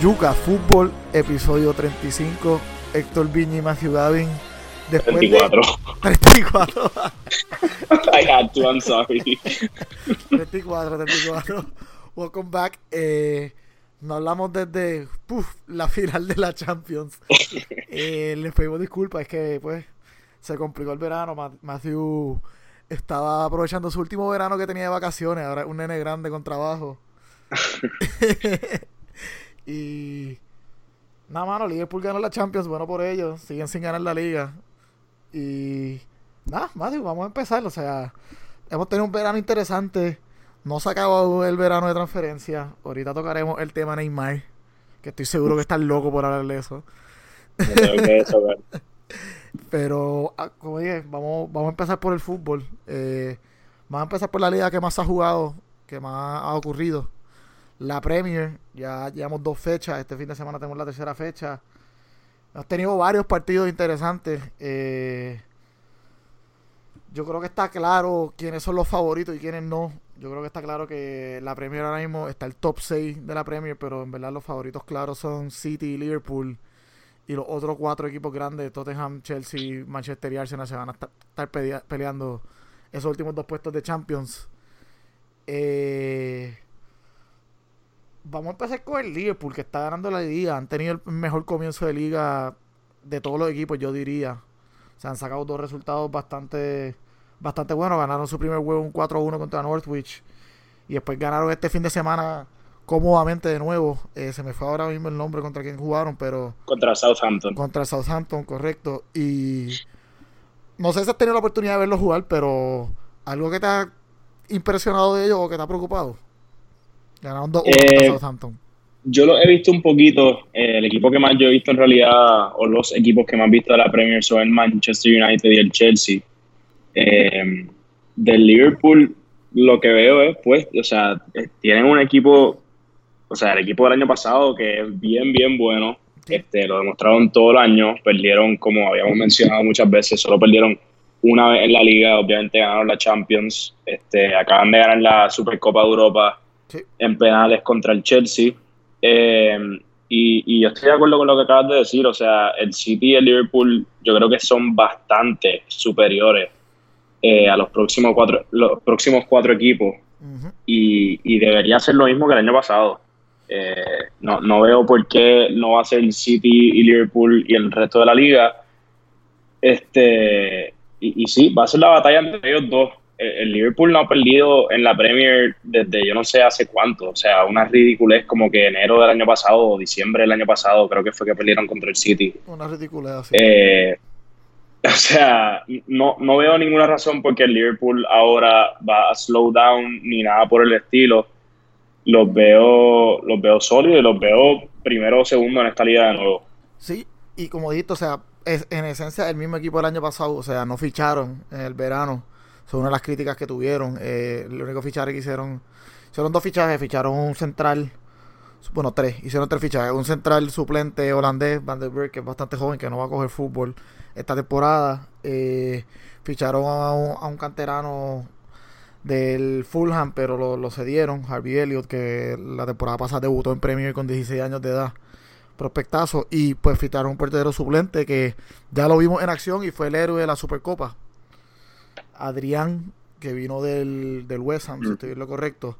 Yuca Fútbol, episodio 35. Héctor Viñi y Matthew Gavin. Después 34. De 34. I had to, I'm sorry. 34, 34. Welcome back. Eh, no hablamos desde la final de la Champions. Eh, les pedimos disculpas, es que pues se complicó el verano. Matthew estaba aprovechando su último verano que tenía de vacaciones. Ahora es un nene grande con trabajo. y nada, mano, Liverpool ganó la Champions, bueno por ellos. Siguen sin ganar la liga. Y nada, Matthew, vamos a empezar. O sea, hemos tenido un verano interesante. No se acabó el verano de transferencia. Ahorita tocaremos el tema Neymar. Que estoy seguro que estás loco por hablar de eso. Pero, ah, como dije, vamos, vamos a empezar por el fútbol. Eh, vamos a empezar por la liga que más ha jugado, que más ha ocurrido. La Premier, ya llevamos dos fechas. Este fin de semana tenemos la tercera fecha. Hemos tenido varios partidos interesantes. Eh, yo creo que está claro quiénes son los favoritos y quiénes no. Yo creo que está claro que la Premier ahora mismo está el top 6 de la Premier, pero en verdad los favoritos claros son City y Liverpool. Y los otros cuatro equipos grandes, Tottenham, Chelsea, Manchester y Arsenal, se van a estar peleando esos últimos dos puestos de Champions. Eh, vamos a empezar con el Liverpool, que está ganando la liga. Han tenido el mejor comienzo de liga de todos los equipos, yo diría. Se han sacado dos resultados bastante, bastante buenos. Ganaron su primer juego un 4-1 contra Northwich. Y después ganaron este fin de semana cómodamente de nuevo. Eh, se me fue ahora mismo el nombre contra quien jugaron, pero... Contra Southampton. Contra Southampton, correcto. Y no sé si has tenido la oportunidad de verlo jugar, pero algo que te ha impresionado de ellos o que te ha preocupado. Ganaron 2 eh, Southampton. Yo lo he visto un poquito. Eh, el equipo que más yo he visto en realidad, o los equipos que más he visto de la Premier son el Manchester United y el Chelsea. Eh, del Liverpool, lo que veo es, pues, o sea, tienen un equipo, o sea, el equipo del año pasado que es bien, bien bueno. Este, lo demostraron todo el año. Perdieron, como habíamos mencionado muchas veces, solo perdieron una vez en la liga. Obviamente ganaron la Champions. Este, acaban de ganar la Supercopa de Europa en penales contra el Chelsea. Eh, y, yo estoy de acuerdo con lo que acabas de decir, o sea, el City y el Liverpool yo creo que son bastante superiores eh, a los próximos cuatro, los próximos cuatro equipos y, debería ser lo mismo que el año pasado. Eh, no, no veo por qué no va a ser el City y Liverpool y el resto de la liga. Este, y, y sí, va a ser la batalla entre ellos dos el Liverpool no ha perdido en la Premier desde yo no sé hace cuánto. O sea, una ridiculez como que enero del año pasado o diciembre del año pasado creo que fue que perdieron contra el City. Una ridiculez eh, o sea, no, no veo ninguna razón por qué el Liverpool ahora va a slow down ni nada por el estilo. Los veo, los veo sólidos y los veo primero o segundo en esta liga de nuevo. Sí, y como dijiste, o sea, es en esencia el mismo equipo del año pasado, o sea, no ficharon en el verano son una de las críticas que tuvieron. Eh, el único fichaje que hicieron, hicieron dos fichajes, ficharon un central, bueno, tres, hicieron tres fichajes. Un central suplente holandés, Van der Berg, que es bastante joven, que no va a coger fútbol esta temporada. Eh, ficharon a un, canterano del Fulham, pero lo, cedieron, Harvey Elliott, que la temporada pasada debutó en Premier con 16 años de edad. Prospectazo. Y pues ficharon un portero suplente que ya lo vimos en acción y fue el héroe de la Supercopa. Adrián, que vino del, del West Ham, si mm. estoy lo correcto.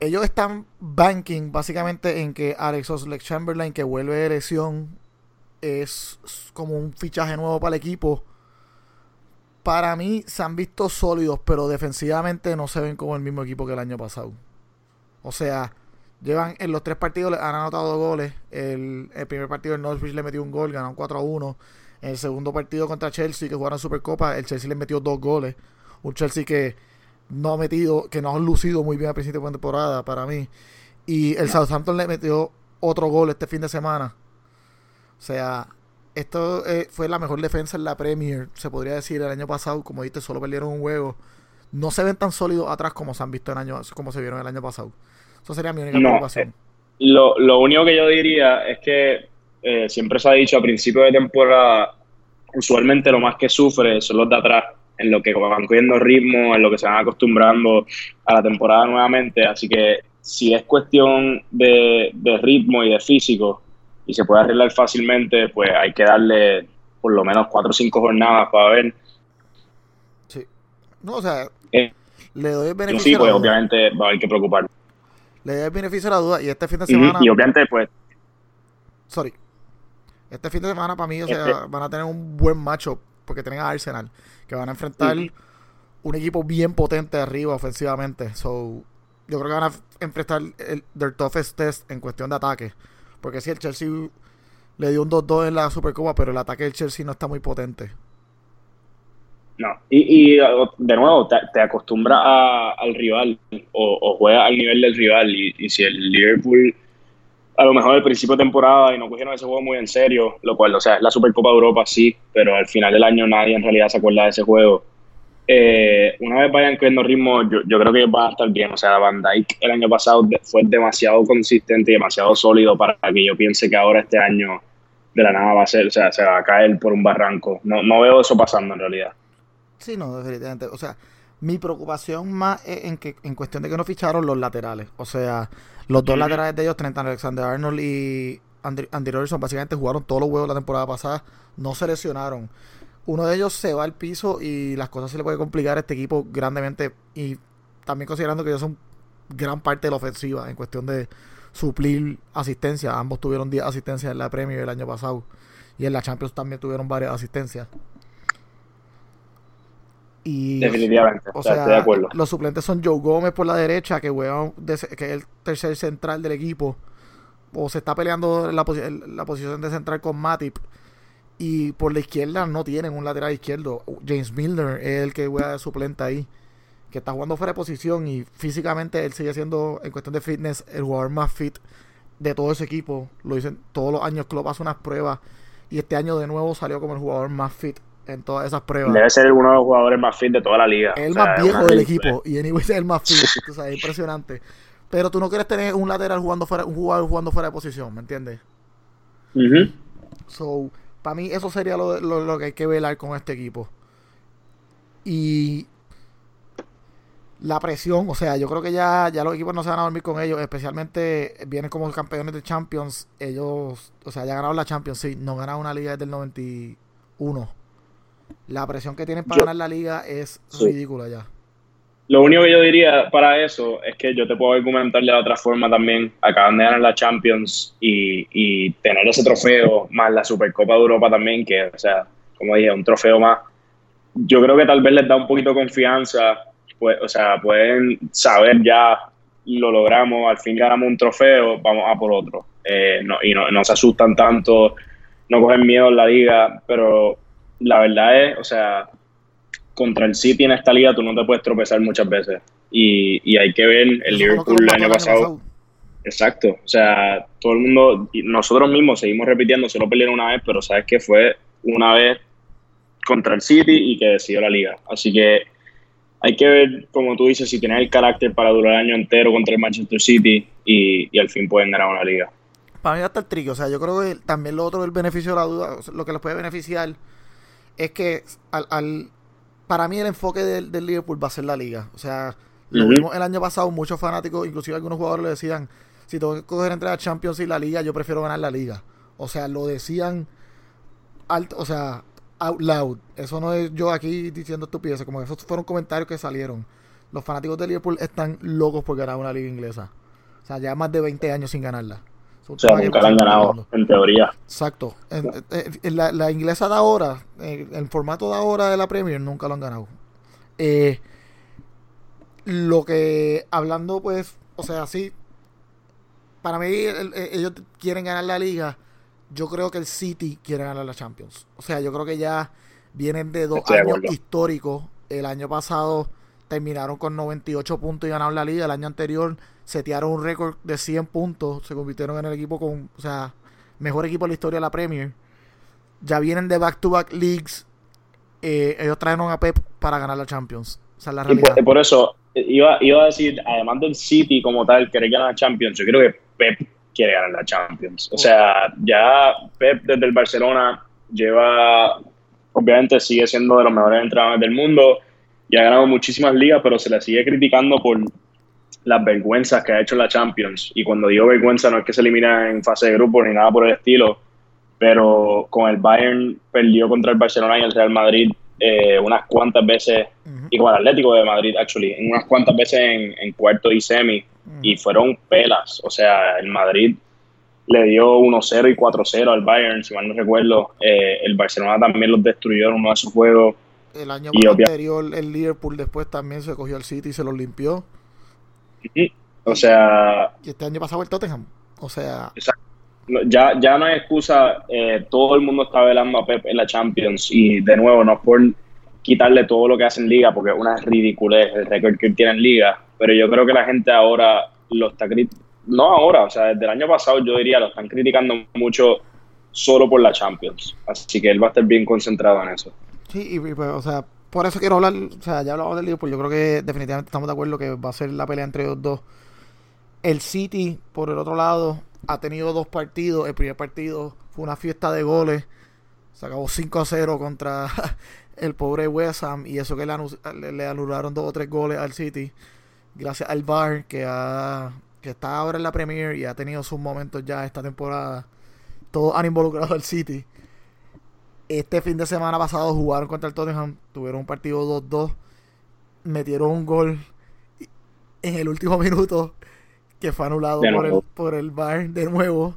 Ellos están banking básicamente en que Alex Oxlade Chamberlain, que vuelve de lesión, es como un fichaje nuevo para el equipo. Para mí se han visto sólidos, pero defensivamente no se ven como el mismo equipo que el año pasado. O sea, llevan en los tres partidos han anotado goles. El, el primer partido el Norwich le metió un gol, ganaron 4 a 1. En el segundo partido contra Chelsea, que jugaron Supercopa, el Chelsea le metió dos goles. Un Chelsea que no ha metido, que no ha lucido muy bien a principio de temporada para mí. Y el Southampton le metió otro gol este fin de semana. O sea, esto eh, fue la mejor defensa en la Premier, se podría decir, el año pasado. Como viste, solo perdieron un juego. No se ven tan sólidos atrás como se han visto en años, como se vieron el año pasado. Eso sería mi única preocupación. Eh, lo, lo único que yo diría es que eh, siempre se ha dicho a principio de temporada, usualmente lo más que sufre son los de atrás, en lo que van cogiendo ritmo, en lo que se van acostumbrando a la temporada nuevamente. Así que si es cuestión de, de ritmo y de físico y se puede arreglar fácilmente, pues hay que darle por lo menos cuatro o cinco jornadas para ver. Sí. No, o sea, Eh, le doy el beneficio sí, de la pues duda. obviamente va a haber que preocupar. Le doy el beneficio de la duda y este fin de semana, Y obviamente, pues, sorry, este fin de semana para mí, o sea, Este- van a tener un buen macho porque tienen a Arsenal, que van a enfrentar un equipo bien potente arriba ofensivamente. So, yo creo que van a enfrentar el, their toughest test en cuestión de ataque. Porque si el Chelsea le dio un 2-2 en la Supercopa, pero el ataque del Chelsea no está muy potente. no. Y, y de nuevo, te, te acostumbras a- al rival o, o juegas al nivel del rival. Y, y si el Liverpool, a lo mejor al principio de temporada y no cogieron ese juego muy en serio, lo cual, o sea, es la Supercopa de Europa, sí, pero al final del año nadie en realidad se acuerda de ese juego. Eh, una vez vayan cogiendo ritmo, yo, yo creo que van a estar bien. O sea, Van Dijk el año pasado fue demasiado consistente y demasiado sólido para que yo piense que ahora este año de la nada va a ser, o sea, se va a caer por un barranco. No, no veo eso pasando en realidad. Sí, no, definitivamente. O sea, mi preocupación más es en que en cuestión de que no ficharon los laterales. O sea, los dos laterales de ellos, Trenton Alexander Arnold y Andy, Andy Robertson, básicamente jugaron todos los juegos la temporada pasada, no se lesionaron. Uno de ellos se va al piso y las cosas se le puede complicar a este equipo grandemente. Y también considerando que ellos son gran parte de la ofensiva en cuestión de suplir asistencia. Ambos tuvieron 10 asistencias en la Premier el año pasado. Y en la Champions también tuvieron varias asistencias. Y Definitivamente, o sea, estoy de acuerdo. los suplentes son Joe Gómez por la derecha, que de- que es el tercer central del equipo. O se está peleando la, posi- la posición de central con Matip. Y por la izquierda no tienen un lateral izquierdo. James Milner es el que juega de suplente ahí. Que está jugando fuera de posición y físicamente él sigue siendo, en cuestión de fitness, el jugador más fit de todo ese equipo. Lo dicen todos los años. Klopp hace unas pruebas. Y este año de nuevo salió como el jugador más fit en todas esas pruebas. Debe ser uno de los jugadores más fit de toda la liga. El O sea, más viejo del equipo y anyway es el más fit. o sea, es impresionante. Pero tú no quieres tener un lateral jugando fuera, un jugador jugando fuera de posición, ¿me entiendes? Ujú. So, para mí eso sería lo, lo, lo que hay que velar con este equipo. Y la presión, o sea, yo creo que ya, ya los equipos no se van a dormir con ellos, especialmente vienen como campeones de Champions, ellos, o sea, ya ganaron la Champions, sí, no ganaron una liga desde el 91. La presión que tienen para Yo- ganar la liga es Sí. ridícula ya. Lo único que yo diría para eso es que yo te puedo argumentar de otra forma también. Acaban de ganar la Champions y, y tener ese trofeo, más la Supercopa de Europa también, que, o sea, como dije, un trofeo más. Yo creo que tal vez les da un poquito de confianza, pues, o sea, pueden saber ya, lo logramos, al fin ganamos un trofeo, vamos a por otro. Eh, no, y no, no se asustan tanto, no cogen miedo en la liga, pero la verdad es, o sea, contra el City en esta liga tú no te puedes tropezar muchas veces. Y, y hay que ver el Eso Liverpool el año pasado. Exacto. O sea, todo el mundo, nosotros mismos seguimos repitiendo, solo perdieron una vez, pero sabes que fue una vez contra el City y que decidió la liga. Así que hay que ver, como tú dices, si tienen el carácter para durar el año entero contra el Manchester City y, y al fin pueden ganar una liga. Para mí va a estar tricky. O sea, yo creo que también lo otro del beneficio de la duda, o sea, lo que les puede beneficiar es que al, al- para mí el enfoque del, del Liverpool va a ser la liga. O sea, lo vimos el año pasado, muchos fanáticos, inclusive algunos jugadores le decían, si tengo que coger entre la Champions y la liga, yo prefiero ganar la liga. O sea, lo decían alto, o sea, out loud. Eso no es yo aquí diciendo estupideces, como que esos fueron comentarios que salieron. Los fanáticos de Liverpool están locos por ganar una liga inglesa. O sea, ya más de 20 años sin ganarla. O sea, nunca la han ganado, en teoría. Exacto. En- en- en la, la inglesa de ahora, en el formato de ahora de la Premier, nunca lo han ganado. Eh, lo que, hablando pues, o sea, sí, para mí el- el- ellos quieren ganar la liga. Yo creo que el City quiere ganar la Champions. O sea, yo creo que ya vienen de dos Estoy años históricos. El año pasado terminaron con 98 puntos y ganaron la liga. El año anterior setearon un récord de 100 puntos. Se convirtieron en el equipo con, o sea, mejor equipo de la historia de la Premier. Ya vienen de back-to-back leagues. Eh, ellos trajeron a Pep para ganar la Champions. O sea, la Y realidad. por, por eso eh, iba, iba a decir, además del City como tal, querer ganar la Champions, yo creo que Pep quiere ganar la Champions. O sea, ya Pep desde el Barcelona lleva, obviamente sigue siendo de los mejores entrenadores del mundo y ha ganado muchísimas ligas, pero se le sigue criticando por las vergüenzas que ha hecho la Champions. Y cuando digo vergüenza no es que se elimina en fase de grupo ni nada por el estilo, pero con el Bayern perdió contra el Barcelona y el Real Madrid eh, unas cuantas veces, y con el Atlético de Madrid, actually, en unas cuantas veces en, en cuarto y semi, y fueron pelas. O sea, el Madrid le dio 1-0 y 4-0 al Bayern, si mal no recuerdo. Eh, el Barcelona también los destruyó en uno de sus juegos. El año anterior, el Liverpool después también se cogió al City y se los limpió. O sea. Y este año pasado el Tottenham. O sea. Ya, ya no hay excusa. Eh, todo el mundo está velando a Pep en la Champions. Y de nuevo, no es por quitarle todo lo que hace en Liga, porque es una ridiculez el récord que tiene en Liga. Pero yo creo que la gente ahora lo está no ahora, o sea, desde el año pasado yo diría lo están criticando mucho solo por la Champions. Así que él va a estar bien concentrado en eso. Sí, y, pues, o sea, por eso quiero hablar, o sea, ya hablamos del Liverpool, yo creo que definitivamente estamos de acuerdo que va a ser la pelea entre los dos. El City, por el otro lado, ha tenido dos partidos. El primer partido fue una fiesta de goles. Se acabó 5 a 0 contra el pobre West Ham. Y eso que le, anularon dos o tres goles al City. Gracias al VAR que ha que está ahora en la Premier y ha tenido sus momentos ya esta temporada. Todos han involucrado al City. Este fin de semana pasado jugaron contra el Tottenham, tuvieron un partido 2-2, metieron un gol en el último minuto que fue anulado por el, por el VAR de nuevo.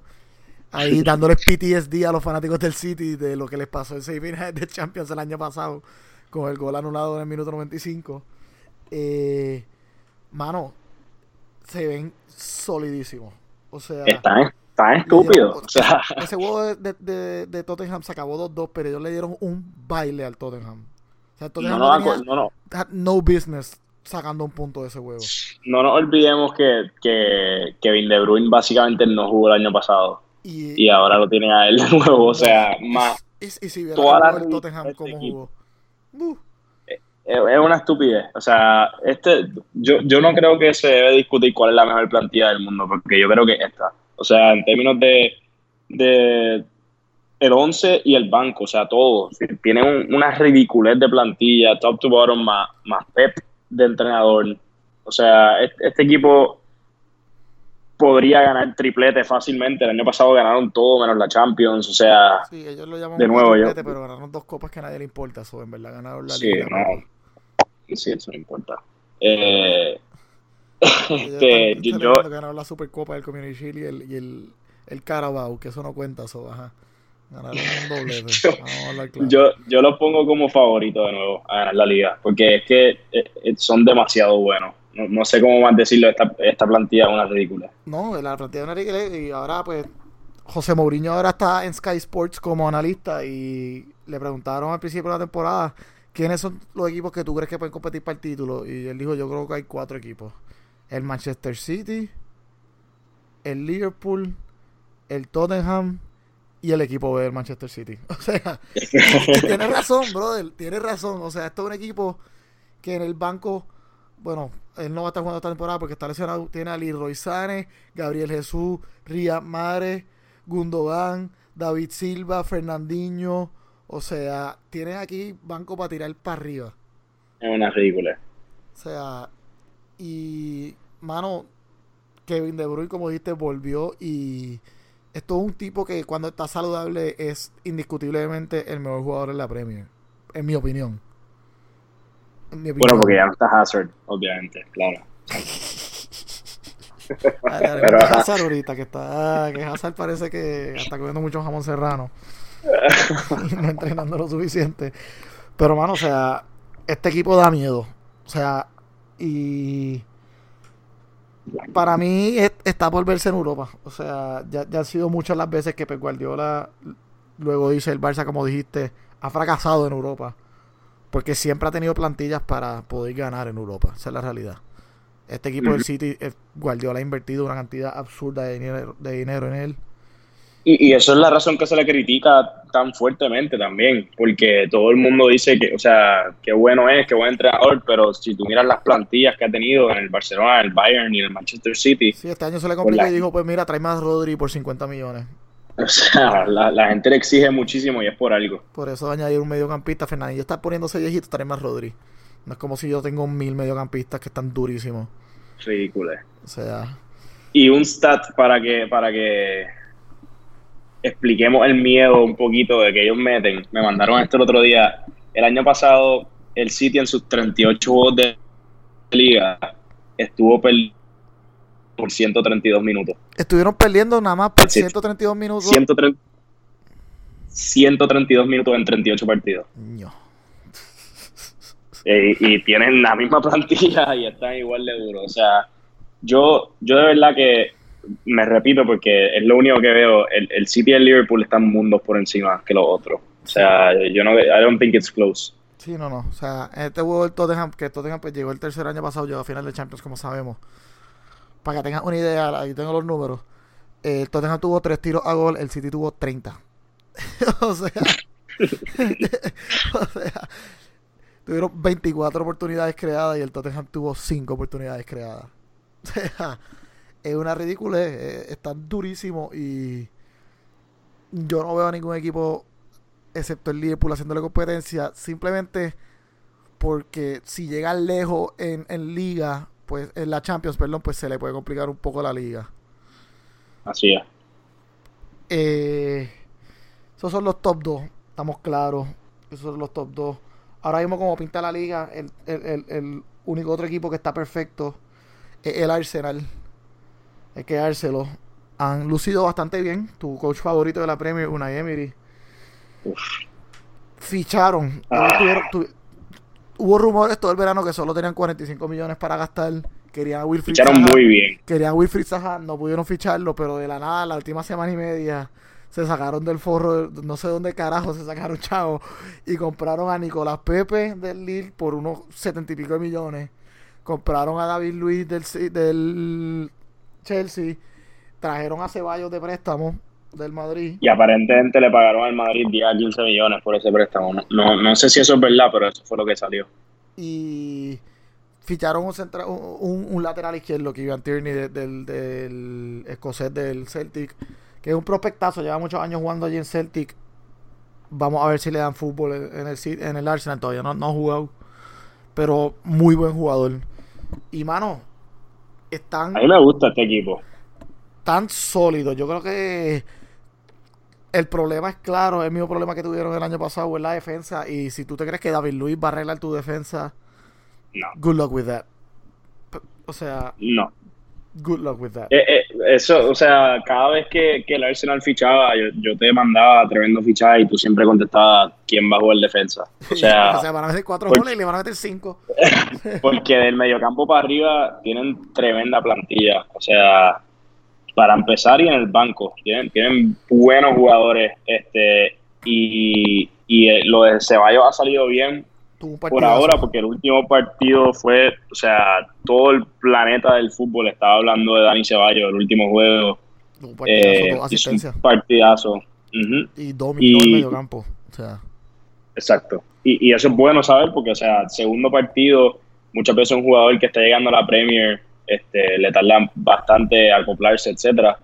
Ahí dándoles PTSD a los fanáticos del City de lo que les pasó en semifinal de Champions el año pasado con el gol anulado en el minuto 95. Eh, mano, se ven solidísimos. O sea, están, estúpidos. O sea. Ese juego de, de, de, Tottenham se acabó 2-2, pero ellos le dieron un baile al Tottenham. O sea, Tottenham no, no, no, no. no business sacando un punto de ese juego. No nos olvidemos que, que Kevin De Bruyne básicamente no jugó el año pasado. Y, y ahora lo tiene a él de nuevo. O sea, más. Y, y si toda la el Tottenham como jugó. Uh es una estupidez. O sea, este, yo, yo no creo que se debe discutir cuál es la mejor plantilla del mundo, porque yo creo que esta. O sea, en términos de, de el 11 y el banco, o sea, todo. Tiene una ridiculez de plantilla, top to bottom, más, más pep de entrenador. O sea, este, equipo podría ganar triplete fácilmente. El año pasado ganaron todo menos la Champions. O sea, de nuevo triplete, pero ganaron dos copas que a nadie le importa. Eso, en verdad, ganaron la sí, No sí, eso no importa. Eh, este, yo, yo ganaron la Supercopa del Community Shield y el, y el, el Carabao, que eso no cuenta, eso, ajá. Ganaron un doble. yo, yo, yo los pongo como favorito de nuevo a ganar la liga, porque es que eh, eh, son demasiado buenos. No, no, sé cómo más decirlo, esta, esta plantilla es una ridícula. No, la plantilla es una ridícula y ahora pues José Mourinho ahora está en Sky Sports como analista y le preguntaron al principio de la temporada ¿quiénes son los equipos que tú crees que pueden competir para el título? Y él dijo, yo creo que hay cuatro equipos. El Manchester City, el Liverpool, el Tottenham y el equipo B del Manchester City. O sea, tiene razón, brother, tiene razón. O sea, esto es un equipo que en el banco, bueno, él no va a estar jugando esta temporada porque está lesionado. Tiene a Leroy Sane, Gabriel Jesús, Ría Mare, Gundogan, David Silva, Fernandinho, o sea, tienes aquí banco para tirar para arriba. Es una ridícula. O sea, y, mano, Kevin De Bruyne, como dijiste, volvió y esto es un tipo que cuando está saludable es indiscutiblemente el mejor jugador en la Premier, en mi opinión. Bueno, porque ya no está Hazard, obviamente, claro. Pero Hazard ahorita, que está, que Hazard parece que está comiendo mucho jamón serrano. no entrenando lo suficiente. Pero, mano, o sea, este equipo da miedo. O sea, y para mí está por verse en Europa. O sea, ya, ya han sido muchas las veces que Pep Guardiola, luego dice el Barça, como dijiste, ha fracasado en Europa. Porque siempre ha tenido plantillas para poder ganar en Europa. Esa es la realidad. Este equipo del City, eh, Guardiola ha invertido una cantidad absurda de dinero, de dinero en él. Y, eso es la razón que se le critica tan fuertemente también, porque todo el mundo dice que, o sea, qué bueno es, qué buen entrenador, pero si tú miras las plantillas que ha tenido en el Barcelona, en el Bayern y en el Manchester City. Sí, este año se le pues complicó y dijo, pues mira, trae más Rodri por 50 millones. O sea, la, gente le exige muchísimo y es por algo. Por eso añadir un mediocampista, Fernandinho está poniéndose viejito, trae más Rodri. No es como si yo tengo mil mediocampistas que están durísimos. ridículo. O sea. Y un stat para que, para que expliquemos el miedo un poquito de que ellos meten. Me mandaron esto el otro día. El año pasado, el City en sus 38 juegos de liga estuvo perdiendo por 132 minutos. Estuvieron perdiendo nada más por 132 minutos. 130, 132 minutos en 38 partidos. No. Eh, y tienen la misma plantilla y están igual de duros. O sea, yo, yo de verdad que me repito porque es lo único que veo. El, el City y el Liverpool están mundos por encima que los otros. O sea, yo no, I don't think it's close. Sí, no, no. O sea, este juego del Tottenham, que Tottenham pues llegó el tercer año pasado, llegó a final de Champions, como sabemos. Para que tengan una idea, ahí tengo los números. El Tottenham tuvo tres tiros a gol, el City tuvo 30. o sea, o sea, tuvieron 24 oportunidades creadas y el Tottenham tuvo 5 oportunidades creadas. O sea, es una ridícula, están durísimos y yo no veo a ningún equipo excepto el Liverpool haciéndole competencia, simplemente porque si llegan lejos en, en liga, pues en la Champions, perdón, pues se le puede complicar un poco la liga. Así es. Eh, esos son los top 2, estamos claros. Esos son los top 2. Ahora mismo, como pinta la liga, el, el, el, el único otro equipo que está perfecto es el Arsenal. Hay que dárselo. Han lucido bastante bien. Tu coach favorito de la Premier, Unai Emery. Uf. Ficharon. Ah. Tuvieron- hubo rumores todo el verano que solo tenían 45 millones para gastar. Querían a Wilfried Ficharon Zaha. muy bien. Querían a Wilfried Zaha, no pudieron ficharlo, pero de la nada, la última semana y media, se sacaron del forro, no sé dónde carajo se sacaron chavo, y compraron a Nicolás Pepe del Lille por unos 70 y pico de millones. Compraron a David Luis del, del Chelsea, trajeron a Ceballos de préstamo del Madrid. Y aparentemente le pagaron al Madrid 10 a 15 millones por ese préstamo. No, no, no sé si eso es verdad, pero eso fue lo que salió. y ficharon un, centra- un, lateral izquierdo que Ivan Tierney de- del, del escocés del Celtic que es un prospectazo lleva muchos años jugando allí en Celtic vamos a ver si le dan fútbol en el en el Arsenal todavía no, no ha jugado pero muy buen jugador y mano están A mí me gusta este equipo. tan sólidos. Yo creo que el problema es claro, el mismo problema que tuvieron el año pasado en la defensa. Y si tú te crees que David Luis va a arreglar tu defensa, No, good luck with that. O sea, no. Good luck with that. Eh, eh, eso, o sea, cada vez que, que el Arsenal fichaba, yo, yo te mandaba tremendo fichaje y tú siempre contestabas quién va a jugar defensa. O sea, o sea, van a meter cuatro porque- goles y le van a meter cinco. porque del mediocampo para arriba tienen tremenda plantilla. O sea, para empezar y en el banco, tienen, tienen buenos jugadores. este Y, y eh, lo de Ceballos ha salido bien por ahora, porque el último partido fue, o sea, todo el planeta del fútbol estaba hablando de Dani Ceballos, el último juego. Un partidazo, Eh, asistencias. un partidazo. Y dominó el medio campo. O sea, Exacto. Y, y eso es bueno saber porque, o sea, segundo partido, muchas veces un jugador que está llegando a la Premier este, le tarda bastante acoplarse, etcétera.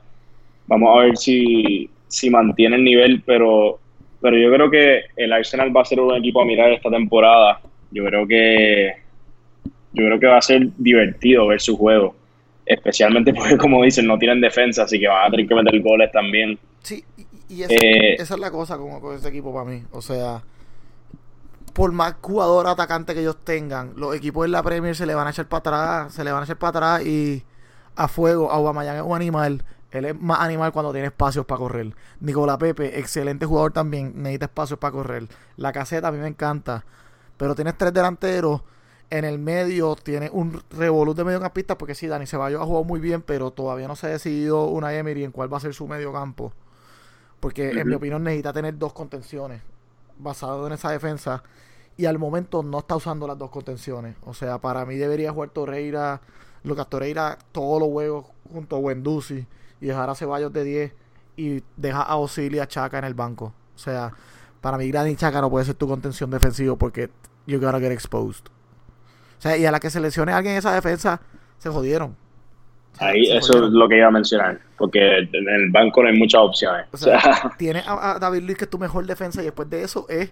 Vamos a ver si, si mantiene el nivel, pero, pero yo creo que el Arsenal va a ser un equipo a mirar esta temporada. Yo creo que yo creo que va a ser divertido ver su juego. Especialmente porque, como dicen, no tienen defensa, así que van a tener que meter goles también. sí, y, esa, Eh, esa es la cosa con, con este equipo para mí. O sea, por más jugador atacante que ellos tengan, los equipos en la Premier se le van a echar para atrás, se le van a echar para atrás y a fuego, Aubameyang es un animal, él es más animal cuando tiene espacios para correr. Nicolás Pepe, excelente jugador también, necesita espacios para correr. La caseta a mí me encanta, pero tienes tres delanteros, en el medio tiene un revolut de mediocampistas, porque sí, Dani Ceballos ha jugado muy bien, pero todavía no se ha decidido una Emery en cuál va a ser su mediocampo. Porque en mi opinión necesita tener dos contenciones basado en esa defensa. Y al momento no está usando las dos contenciones. O sea, para mí debería jugar Torreira, Lucas Torreira, todos los juegos junto a Wendusi y dejar a Ceballos de 10 y deja a Osilia y a Chaca en el banco. O sea, para mí Granit Chaca no puede ser tu contención defensivo porque you gotta get exposed. O sea, y a la que se lesione a alguien en esa defensa, se jodieron. Sea, Ahí se eso es lo que iba a mencionar, porque en el banco no hay muchas opciones. O O sea, sea, tienes a, a David Luiz que es tu mejor defensa y después de eso es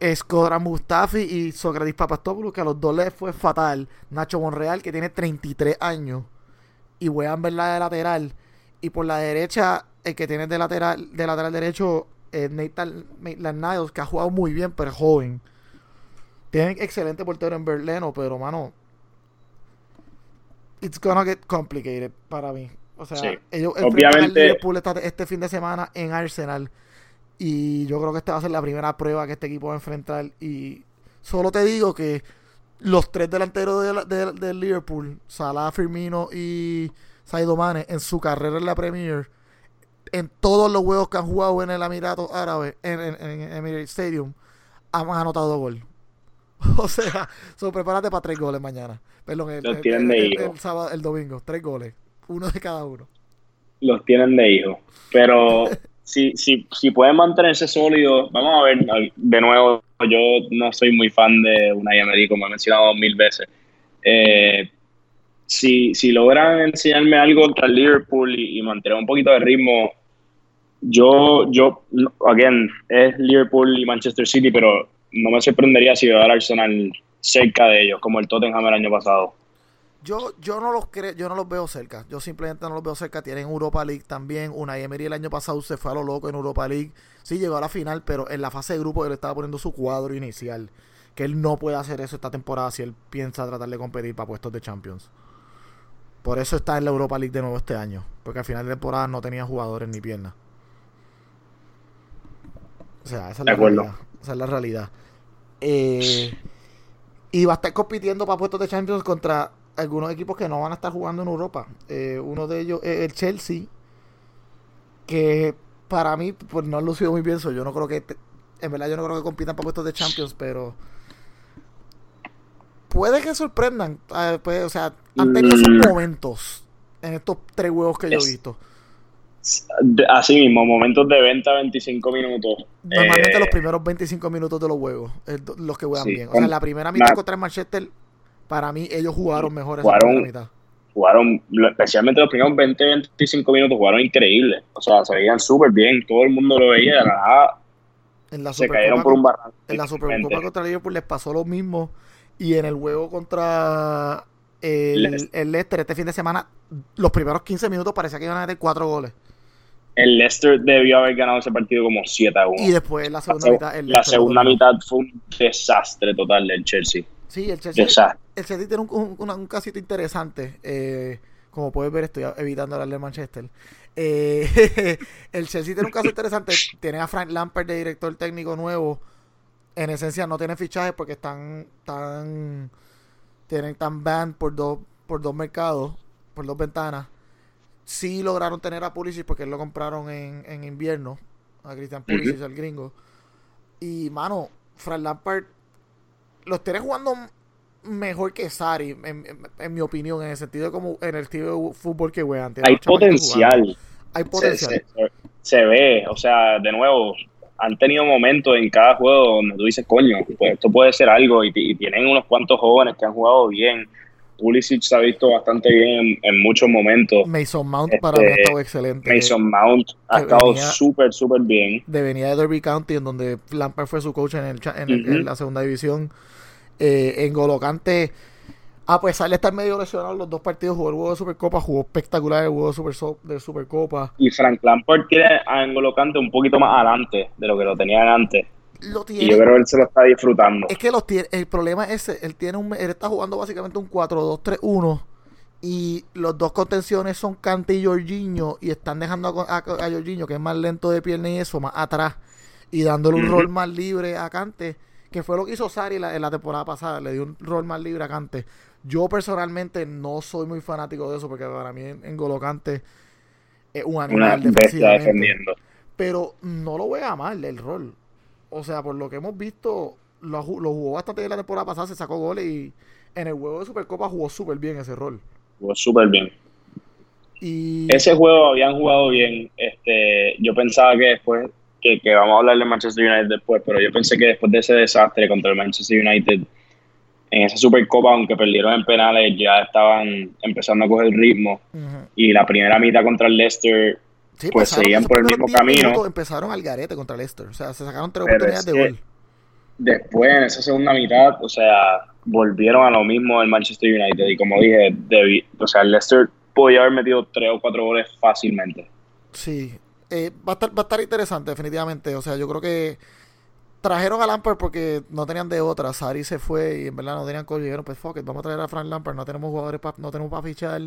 Escodra Mustafi y Socrates Papastopoulos, que a los dos les fue fatal. Nacho Monreal, que tiene 33 años. Y Wean la de lateral. Y por la derecha, el que tiene de lateral, de lateral derecho, es Nathan Niles, que ha jugado muy bien, pero es joven. Tienen excelente portero en Berleno, pero mano. It's gonna get complicated para mí. O sea, ellos obviamente. Liverpool este fin de semana en Arsenal. Y yo creo que esta va a ser la primera prueba que este equipo va a enfrentar. Y solo te digo que los tres delanteros de, Liverpool, Salah, Firmino y Saido Mane, en su carrera en la Premier, en todos los juegos que han jugado en el Emirato Árabe, en, en, Emirates Stadium, han anotado gol. O sea, so, prepárate para tres goles mañana. Perdón, el, el, sábado, el domingo, tres goles, uno de cada uno. Los tienen de hijo. Pero si, si, si pueden mantenerse sólidos, vamos a ver, de nuevo, yo no soy muy fan de una Emery, como he mencionado mil veces. Eh, si, si logran enseñarme algo contra Liverpool y, mantener un poquito de ritmo, yo, yo, again, es Liverpool y Manchester City, pero no me sorprendería si veo al Arsenal cerca de ellos, como el Tottenham el año pasado. Yo, yo no los creo, yo no los veo cerca. Yo simplemente no los veo cerca. Tienen Europa League también. Una Emery el año pasado se fue a lo loco en Europa League. Sí llegó a la final, pero en la fase de grupo él estaba poniendo su cuadro inicial. Que él no puede hacer eso esta temporada si él piensa tratar de competir para puestos de Champions. Por eso está en la Europa League de nuevo este año. Porque al final de temporada no tenía jugadores ni piernas. O sea, esa es la realidad. Esa es la realidad. Eh, y va a estar compitiendo para puestos de Champions contra algunos equipos que no van a estar jugando en Europa. Eh, uno de ellos es el Chelsea, que para mí pues no ha lucido muy bien. yo no creo que, en verdad yo no creo que compitan para puestos de Champions, pero puede que sorprendan. Pues, o sea, han tenido sus mm. momentos en estos tres huevos que yo he visto. Así mismo, momentos de venta 25 minutos. Normalmente los eh, primeros 25 minutos de los juegos, los que juegan bien. O sea, la primera mitad contra el Manchester para mí ellos jugaron mejor jugaron, esa mitad. Jugaron, especialmente los primeros 20, 25 minutos, jugaron increíble. O sea, se veían súper bien, todo el mundo lo veía, de la en la se cayeron por un barranco. En la Supercopa contra Liverpool les pasó lo mismo. Y en el juego contra el, el, Leicester este fin de semana, los primeros 15 minutos parecía que iban a meter 4 goles. El Leicester debió haber ganado ese partido como 7 a 1. Y después la segunda mitad. la segunda mitad fue un desastre total del Chelsea. Sí, el Chelsea, el Chelsea tiene un, un, casito interesante. Eh, como puedes ver, estoy evitando hablar de Manchester. Eh, el Chelsea tiene un caso interesante. Tiene a Frank Lampard de director técnico nuevo. En esencia no tiene fichajes porque están tan tienen tan banned por dos por dos mercados, por dos ventanas. Sí lograron tener a Pulisic porque lo compraron en, en invierno. A Christian Pulisic, el gringo. Y mano, Frank Lampard los tiene jugando mejor que Sari, en, mi opinión, en el sentido de como en el estilo de fútbol que juegan. Hay potencial. Hay potencial. Se, ve, o sea, de nuevo, han tenido momentos en cada juego donde tú dices, coño, pues esto puede ser algo y, tienen unos cuantos jóvenes que han jugado bien. Pulisic se ha visto bastante bien en, muchos momentos. Mason Mount para mí ha este, estado excelente. Mason Mount ha estado súper, súper bien. De venía de Derby County, en donde Lampard fue su coach en, el, en la segunda división. Eh, en Golocante, a pesar de estar medio lesionado los dos partidos, jugó el juego de Supercopa, jugó espectacular el juego de, Super, de Supercopa. Y Frank Lampard tiene a Engolocante un poquito más adelante de lo que lo tenían antes. Lo tiene, y yo creo que él se lo está disfrutando. Es que los tiene, el problema es ese, él tiene un, él está jugando básicamente un 4-2-3-1 y los dos contenciones son Cante y Jorginho y están dejando a, a, Jorginho que es más lento de pierna y eso más atrás y dándole un rol más libre a Cante que fue lo que hizo Sari en la temporada pasada, le dio un rol más libre a Cante. Yo personalmente no soy muy fanático de eso, porque para mí en, Golocante es un animal defendiendo. Pero no lo vea mal el rol. O sea, por lo que hemos visto, lo, jugó bastante bien la temporada pasada, se sacó goles y en el juego de Supercopa jugó súper bien ese rol. Jugó súper bien. Y... Ese juego habían jugado bien. Este, yo pensaba que después que, vamos a hablar de Manchester United después, pero yo pensé que después de ese desastre contra el Manchester United, en esa Supercopa, aunque perdieron en penales, ya estaban empezando a coger ritmo. Y la primera mitad contra el Leicester, pues seguían por el mismo camino. Empezaron al garete contra Leicester, o sea, se sacaron tres oportunidades de gol. después en esa segunda mitad, o sea, volvieron a lo mismo el Manchester United. Y como dije, o sea, el Leicester podía haber metido tres o cuatro goles fácilmente. Sí, eh, va, a estar, va a estar interesante, definitivamente. O sea, yo creo que trajeron a Lampard porque no tenían de otra. Sari se fue y en verdad no tenían coach. Dijeron, pues fuck it, vamos a traer a Frank Lampard. No tenemos jugadores, no tenemos para fichar.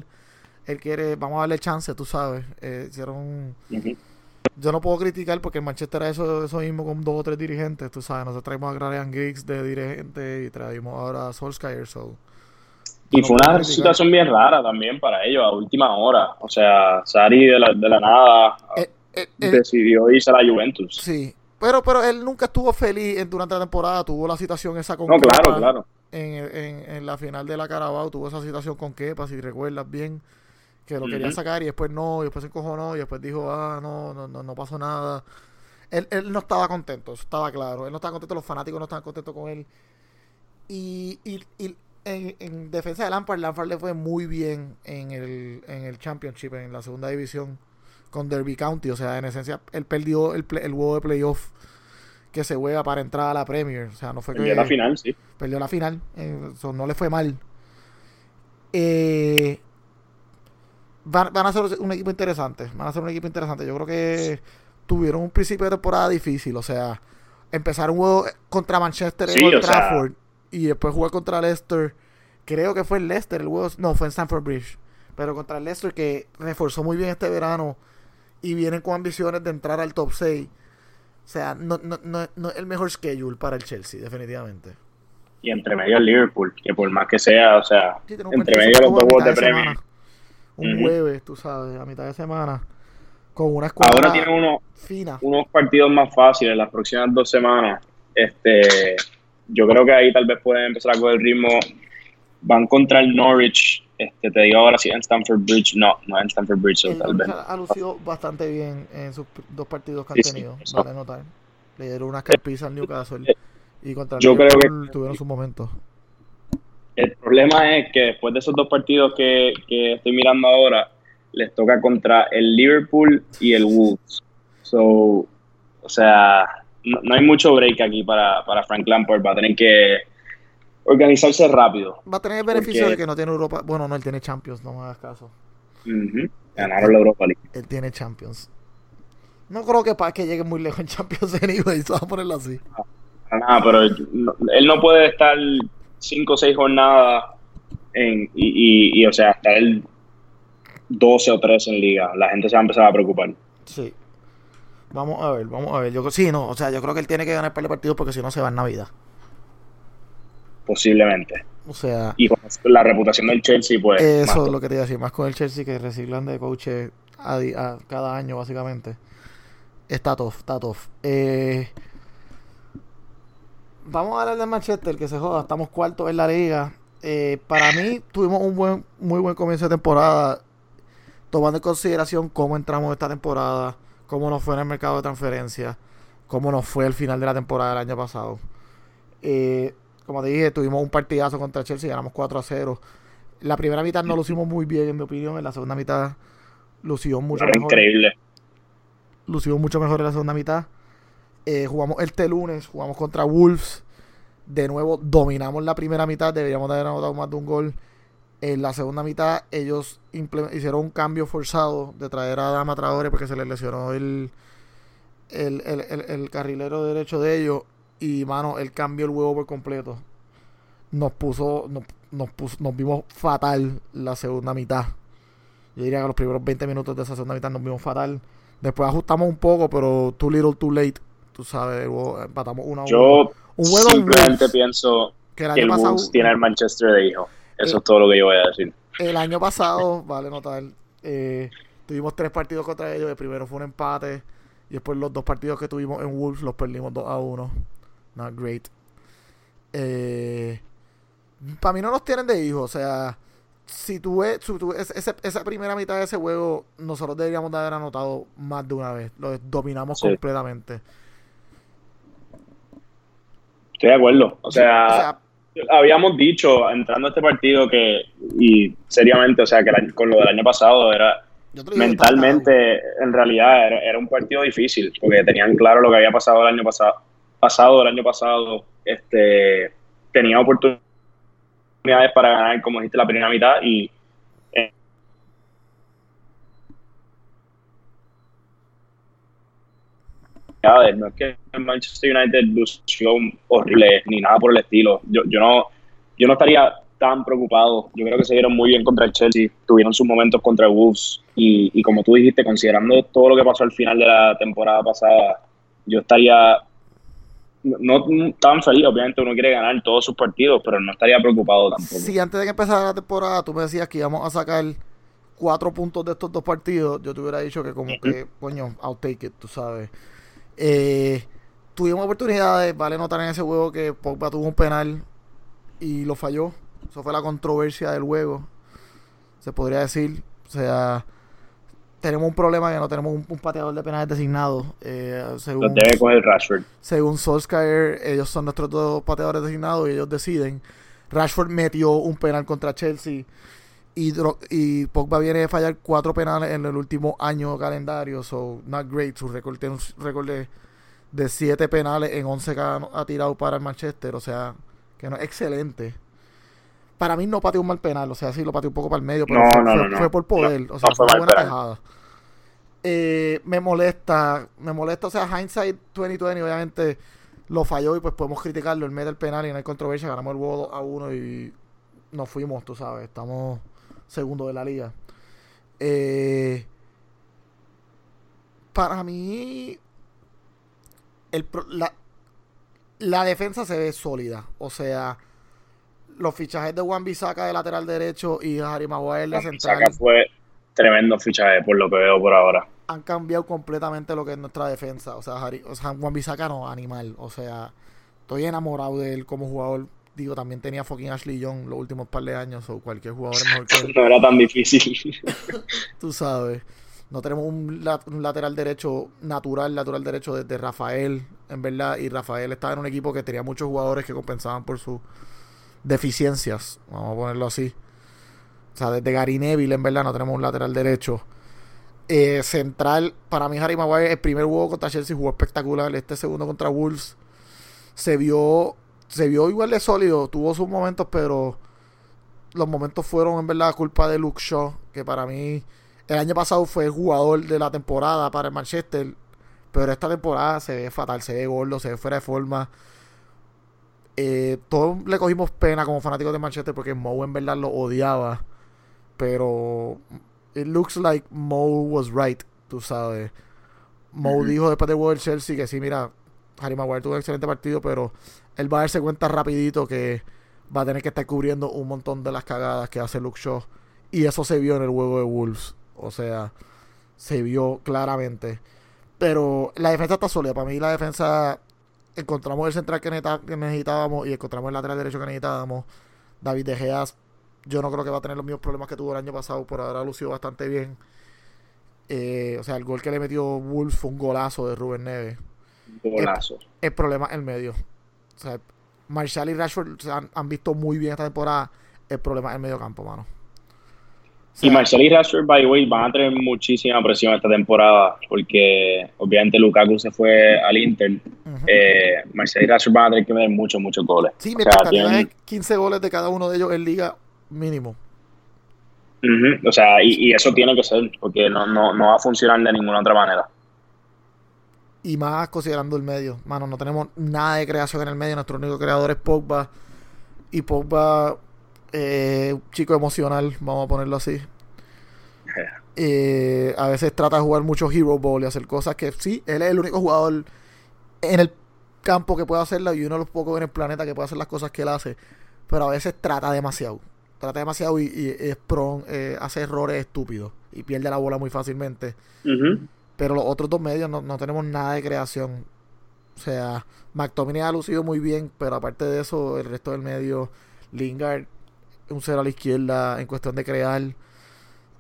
Él quiere, vamos a darle chance, tú sabes. Eh, hicieron. Yo no puedo criticar porque el Manchester era eso, eso mismo con dos o tres dirigentes, tú sabes. Nosotros traímos a Graham Giggs de dirigente y traímos ahora a Solskjaer. So. Y fue una situación bien rara también para ellos a última hora. O sea, Sari de la, de la nada eh, eh, decidió irse a la Juventus. Sí, pero, pero él nunca estuvo feliz durante la temporada. Tuvo la situación esa con no, claro, claro. En, en, en, la final de la Carabao tuvo esa situación con Kepa, si recuerdas bien, que lo quería sacar y después no, y después se encojonó y después dijo, ah, no, no, no, no pasó nada. Él, él no estaba contento, eso estaba claro. Él no estaba contento, los fanáticos no estaban contentos con él. Y, y, y en, en, defensa de Lampard, Lampard le fue muy bien en el, en el Championship, en la segunda división con Derby County. O sea, en esencia, él perdió el, el huevo de playoff que se juega para entrar a la Premier. O sea, no fue perdió la final, sí. Perdió la final. Eh, no le fue mal. Eh, van, a ser un equipo interesante. Van a ser un equipo interesante. Yo creo que tuvieron un principio de temporada difícil. O sea, empezar un juego contra Manchester en Trafford y después jugar contra Leicester. Creo que fue el Leicester el juego. No, fue en Stamford Bridge. Pero contra el Leicester que reforzó muy bien este verano y vienen con ambiciones de entrar al top 6. O sea, no, no, no, no es el mejor schedule para el Chelsea, definitivamente. Y entre medio el Liverpool, que por más que sea, o sea, entre medio los dos juegos de premio. Un jueves, tú sabes, a mitad de semana. Con una escuadra Ahora tiene uno, fina. unos partidos más fáciles las próximas dos semanas. Este, yo creo que ahí tal vez pueden empezar a coger el ritmo. Van contra el Norwich este, te digo ahora si en Stanford Bridge, no, no en Stanford Bridge, tal vez. Ha lucido bastante bien en sus dos partidos que han tenido, vale notar. Le dieron unas carpizas al Newcastle y contra el Yo creo que tuvieron sus momentos. El problema es que después de esos dos partidos que, que estoy mirando ahora, les toca contra el Liverpool y el Wolves. So, o sea, no, no hay mucho break aquí para, para Frank Lampard. Va a tener que organizarse rápido. Va a tener el beneficio de que no tiene Europa. Bueno, no, él tiene Champions, no me hagas caso. Ganaron la Europa League. Él tiene Champions. No creo que para que llegue muy lejos en Champions anyway, vamos a ponerlo así. Nada, pero él no puede estar 5 o 6 jornadas en, y, y, o sea, estar el 12 o 13 en liga. La gente se va a empezar a preocupar. Sí. Vamos a ver, vamos a ver. Yo, sí, no, o sea, yo creo que él tiene que ganar par de partidos porque si no se va en Navidad posiblemente. O sea. Y con la reputación del Chelsea, pues. Eso es lo que te iba a decir, más con el Chelsea que reciclan de coaches a, cada año, básicamente. Está tough, está tough. Eh, vamos a hablar de Manchester, que se joda, estamos cuartos en la liga. Eh, para mí, tuvimos un buen, muy buen comienzo de temporada, tomando en consideración cómo entramos esta temporada, cómo nos fue en el mercado de transferencia, cómo nos fue el final de la temporada del año pasado. Eh, como te dije, tuvimos un partidazo contra Chelsea, ganamos 4 a 0. La primera mitad no lo hicimos muy bien, en mi opinión. En la segunda mitad lució mucho mejor. Increíble. Lució mucho mejor en la segunda mitad. Eh, jugamos este lunes, jugamos contra Wolves. De nuevo, dominamos la primera mitad. Deberíamos de haber anotado más de un gol. En la segunda mitad, ellos hicieron un cambio forzado de traer a Dama Traore porque se les lesionó el, el, el, el carrilero derecho de ellos y, mano, él cambió el huevo por completo. Nos puso, nos, nos, puso, nos vimos fatal la segunda mitad. Yo diría que los primeros 20 minutos de esa segunda mitad nos vimos fatal. Después ajustamos un poco, pero too little, too late. Tú sabes, empatamos una a Yo un simplemente pienso que el, Wolves tiene el Manchester de hijo. Eso es todo lo que yo voy a decir. El año pasado, vale notar, eh, tuvimos tres partidos contra ellos. El primero fue un empate. Y después los dos partidos que tuvimos en Wolves los perdimos 2 a 1 not great. Eh, para mí no nos tienen de hijos, o sea, si tú ves, esa primera mitad de ese juego, nosotros deberíamos de haber anotado más de una vez. Lo dominamos completamente. Estoy de acuerdo. O sea, habíamos dicho entrando a este partido que, y seriamente, o sea, que con lo del año pasado era mentalmente, en realidad, era un partido difícil, porque tenían claro lo que había pasado el año pasado pasado, el año pasado, este, tenía oportunidades para ganar, como dijiste, la primera mitad y eh, no es que el Manchester United lució horrible ni nada por el estilo. Yo, yo no yo no estaría tan preocupado. Yo creo que se vieron muy bien contra el Chelsea, tuvieron sus momentos contra el Wolves y, y como tú dijiste, considerando todo lo que pasó al final de la temporada pasada, yo estaría no, tan feliz, obviamente uno quiere ganar todos sus partidos, pero no estaría preocupado tampoco. Sí, antes de que empezara la temporada, tú me decías que íbamos a sacar cuatro puntos de estos dos partidos, yo te hubiera dicho que como que, coño, I'll take it, tú sabes. Eh, tuvimos oportunidades, vale notar en ese juego que Pogba tuvo un penal y lo falló. Eso fue la controversia del juego, se podría decir. O sea, tenemos un problema que no tenemos un, pateador de penales designado. Eh, según, lo debe coger Rashford. Según Solskjaer, ellos son nuestros dos pateadores designados y ellos deciden. Rashford metió un penal contra Chelsea y, y Pogba viene de fallar cuatro penales en el último año calendario. So, not great. Su récord tiene un récord de, siete penales en 11 que ha, tirado para el Manchester. O sea, que no es excelente. Para mí no pateó un mal penal, o sea, sí lo pateó un poco para el medio, pero fue, por poder, o sea, fue una buena tejada. Eh, me molesta, me molesta, o sea, hindsight 2020 obviamente lo falló y pues podemos criticarlo, el medio del penal y no hay controversia, ganamos el 2 a 1 y nos fuimos, tú sabes, estamos segundo de la liga. Eh, para mí, el, la, la defensa se ve sólida. O sea, los fichajes de Juan Bisaca de lateral derecho y Harry Maguire de central. fue tremendo fichaje por lo que veo por ahora. Han cambiado completamente lo que es nuestra defensa. O sea, o sea Juan Bisaca no, animal. O sea, estoy enamorado de él como jugador. Digo, también tenía fucking Ashley Young los últimos par de años. O cualquier jugador mejor que él. no era tan difícil. Tú sabes. No tenemos un, lateral derecho natural, lateral derecho desde Rafael, en verdad. Y Rafael estaba en un equipo que tenía muchos jugadores que compensaban por sus deficiencias. Vamos a ponerlo así. O sea, desde Gary Neville, en verdad, no tenemos un lateral derecho. Eh, central, para mí, Harry Maguire, el primer juego contra Chelsea jugó espectacular. Este segundo contra Wolves se vio, se vio igual de sólido. Tuvo sus momentos, pero los momentos fueron, en verdad, culpa de Luke Shaw, que para mí el año pasado fue jugador de la temporada para el Manchester, pero esta temporada se ve fatal, se ve gordo, se ve fuera de forma. Eh, todos le cogimos pena como fanáticos de Manchester porque Mo en verdad lo odiaba. Pero it looks like Mo was right, tú sabes. Mo dijo después de del Chelsea que sí, mira, Harry Maguire tuvo un excelente partido, pero él va a darse cuenta rapidito que va a tener que estar cubriendo un montón de las cagadas que hace Luke Shaw. Y eso se vio en el juego de Wolves. O sea, se vio claramente. Pero la defensa está sólida. Para mí la defensa encontramos el central que, necesitábamos y encontramos el lateral derecho que necesitábamos. David De Gea, yo no creo que va a tener los mismos problemas que tuvo el año pasado. Por ahora lució bastante bien. Eh, o sea, el gol que le metió Wolf fue un golazo de Rubén Neves. Golazo. El, problema es el medio. O sea, Marshall y Rashford han, han, visto muy bien esta temporada. El problema el medio campo, mano y Marcel y Rashford, by the way, van a tener muchísima presión esta temporada porque obviamente Lukaku se fue al Inter. eh, Marcel y Rashford van a tener que meter muchos, muchos goles. Sí, mi expectativa es 15 goles de cada uno de ellos en liga mínimo. O sea, y, eso tiene que ser porque no, no, no va a funcionar de ninguna otra manera. Y más considerando el medio. Mano, no tenemos nada de creación en el medio. Nuestro único creador es Pogba. Y Pogba eh, chico emocional, vamos a ponerlo así. Eh, a veces trata de jugar mucho Hero Ball y hacer cosas que sí, él es el único jugador en el campo que puede hacerla y uno de los pocos en el planeta que puede hacer las cosas que él hace. Pero a veces trata demasiado. Trata demasiado y, es prone, eh, hace errores estúpidos y pierde la bola muy fácilmente. Pero los otros dos medios no, no, tenemos nada de creación. O sea, McTominay ha lucido muy bien, pero aparte de eso, el resto del medio, Lingard un cero a la izquierda en cuestión de crear.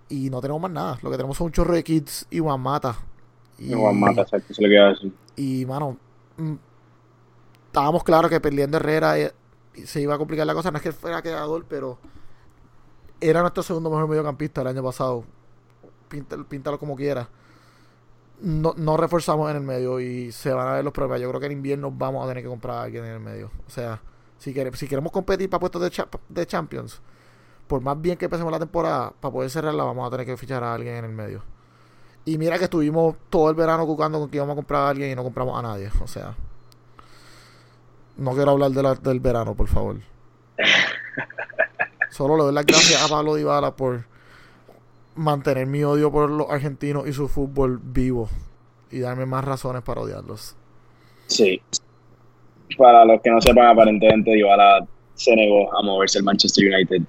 Y no tenemos más nada. Lo que tenemos son un chorro de kids y Juan Mata. Y Juan Mata, exacto, se le queda así. Y, mano, mm, estábamos claros que perdiendo Herrera eh, se iba a complicar la cosa. No es que fuera quedador, pero era nuestro segundo mejor mediocampista el año pasado. Píntalo, píntalo como quiera. No, no reforzamos en el medio y se van a ver los problemas. Yo creo que en invierno vamos a tener que comprar a alguien en el medio. O sea, si, queremos, si queremos competir para puestos de, de Champions, por más bien que empecemos la temporada, para poder cerrarla, vamos a tener que fichar a alguien en el medio. Y mira que estuvimos todo el verano cucando con que íbamos a comprar a alguien y no compramos a nadie. O sea, no quiero hablar de del verano, por favor. Solo le doy las gracias a Pablo Dybala por mantener mi odio por los argentinos y su fútbol vivo y darme más razones para odiarlos. Sí. Para los que no sepan, aparentemente Dybala se negó a moverse el Manchester United.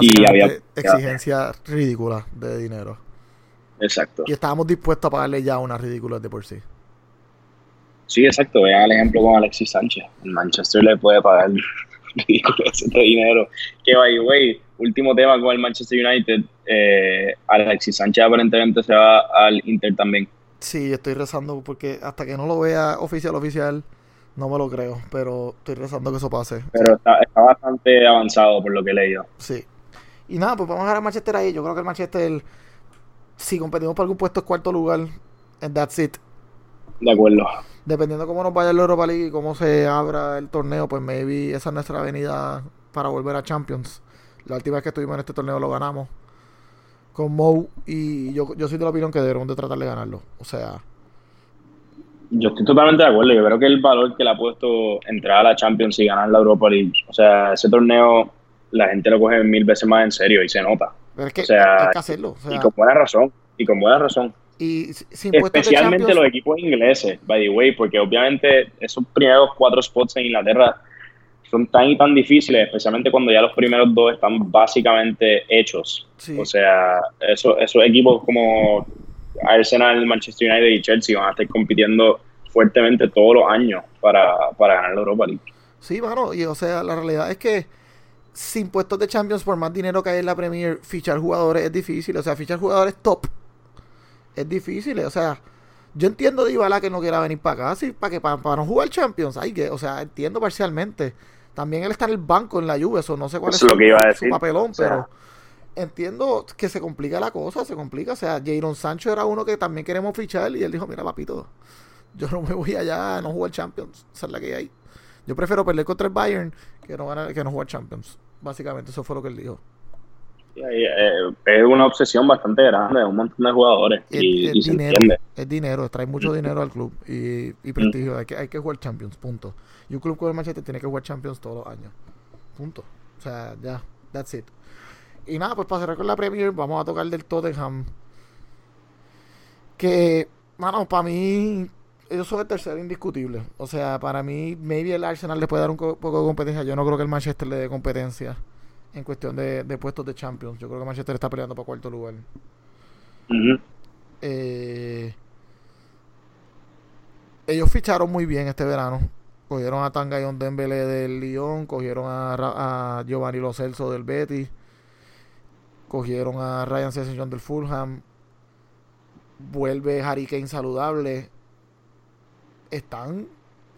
Y había exigencia ridícula de dinero. Exacto. Y estábamos dispuestos a pagarle ya una ridícula de por sí. Sí, exacto. Vean el ejemplo con Alexis Sánchez. El Manchester le puede pagar ridículos de dinero. Que, by the way, último tema con el Manchester United. Eh, Alexis Sánchez aparentemente se va al Inter también. Sí, estoy rezando porque hasta que no lo vea oficial, oficial, no me lo creo. Pero estoy rezando que eso pase. Pero está, está bastante avanzado por lo que he leído. Sí. Y nada, pues vamos a dejar al Manchester ahí. Yo creo que el Manchester, si competimos por algún puesto, es cuarto lugar. And that's it. De acuerdo. Dependiendo cómo nos vaya el Europa League y cómo se abra el torneo, pues maybe esa es nuestra avenida para volver a Champions. La última vez que estuvimos en este torneo lo ganamos con Mou y yo, yo soy de la opinión que debemos de tratar de ganarlo. O sea... Yo estoy totalmente de acuerdo. Yo creo que el valor que le ha puesto entrar a la Champions y ganar la Europa League, o sea, ese torneo la gente lo coge mil veces más en serio y se nota. es que hay que hacerlo. y con buena razón. Y con buena razón. Y Especialmente los equipos ingleses, by the way, porque obviamente esos primeros cuatro spots en Inglaterra son tan y tan difíciles, especialmente cuando ya los primeros dos están básicamente hechos. O sea, eso, esos equipos como Arsenal, Manchester United y Chelsea van a estar compitiendo fuertemente todos los años para, para ganar la Europa League. Sí, bueno, y o sea, la realidad es que sin puestos de Champions, por más dinero que hay en la Premier, fichar jugadores es difícil. O sea, fichar jugadores top es difícil. O sea, yo entiendo de Ibala que no quiera venir para acá, para que para, no jugar Champions. Hay que, o sea, entiendo parcialmente. También él está en el banco en la lluvia, eso no sé cuál es, su, papelón, pero entiendo que se complica la cosa, se complica. O sea, Jadon Sancho era uno que también queremos fichar y él dijo, mira, papito, yo no me voy allá a no jugar Champions. Esa es la que hay. Yo prefiero perder contra el Bayern que no, ganar, que no jugar Champions. Básicamente, eso fue lo que él dijo. Eh, es una obsesión bastante grande de un montón de jugadores. y, es dinero, es dinero, trae mucho dinero al club y, y prestigio. Hay que, hay que jugar Champions, punto. Y un club como el Manchester tiene que jugar Champions todos los años. Punto. O sea, ya, that's it. Y nada, pues para cerrar con la Premier, vamos a tocar del Tottenham. Que, mano, para mí ellos son el tercero indiscutible. O sea, para mí, maybe el Arsenal le puede dar un poco de competencia. Yo no creo que el Manchester le dé competencia en cuestión de, puestos de Champions. Yo creo que Manchester está peleando para cuarto lugar. Eh, ellos ficharon muy bien este verano. Cogieron a Tangayon Dembélé del Lyon, cogieron a, a Giovanni Lo Celso del Betis, cogieron a Ryan Session del Fulham. Vuelve Harry Kane saludable están,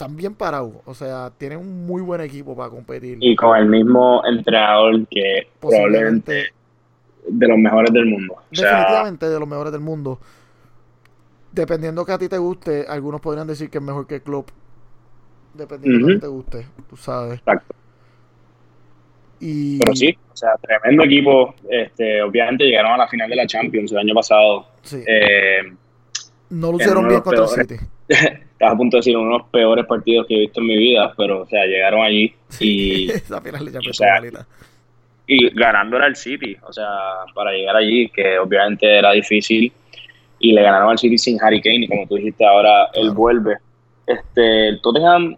están bien parados. O sea, tienen un muy buen equipo para competir. Y con el mismo entrenador que probablemente de los mejores del mundo. definitivamente de los mejores del mundo. Dependiendo que a ti te guste, algunos podrían decir que es mejor que Klopp. Dependiendo de que te guste, tú sabes. Exacto. Y... Pero sí, o sea, tremendo equipo. Este, obviamente llegaron a la final de la Champions el año pasado. Sí. Eh, no lucieron bien contra el City. estaba a punto de decir uno de los peores partidos que he visto en mi vida, pero o sea, llegaron allí y, y ganando era el City, o sea, para llegar allí, que obviamente era difícil, y le ganaron al City sin Harry Kane, y como tú dijiste, ahora él vuelve. Este, el Tottenham,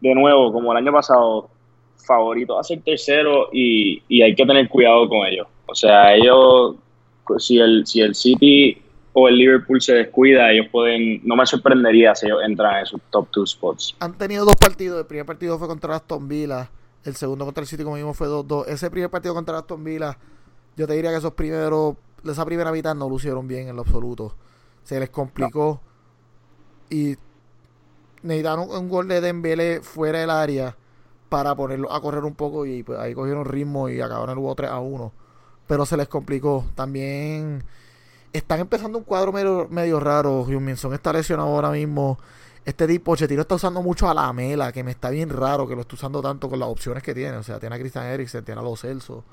de nuevo, como el año pasado, favorito a ser tercero y, y hay que tener cuidado con ellos. O sea, ellos, si el, si el City o el Liverpool se descuida, ellos pueden, no me sorprendería si ellos entran en sus top two spots. Han tenido dos partidos, el primer partido fue contra Aston Villa, el segundo contra el City como fue 2-2. Ese primer partido contra Aston Villa, yo te diría que esos primeros, esa primera mitad no lucieron bien en lo absoluto. Se les complicó y necesitaron un gol de Dembélé fuera del área para ponerlo a correr un poco y pues, ahí cogieron ritmo y acabaron el 3 a 1. Pero se les complicó. También están empezando un cuadro medio, medio raro. Minson está lesionado ahora mismo. Este tipo, Pochettino está usando mucho a la mela, que me está bien raro que lo esté usando tanto con las opciones que tiene. O sea, tiene a Christian Eriksen, tiene a Los Celso.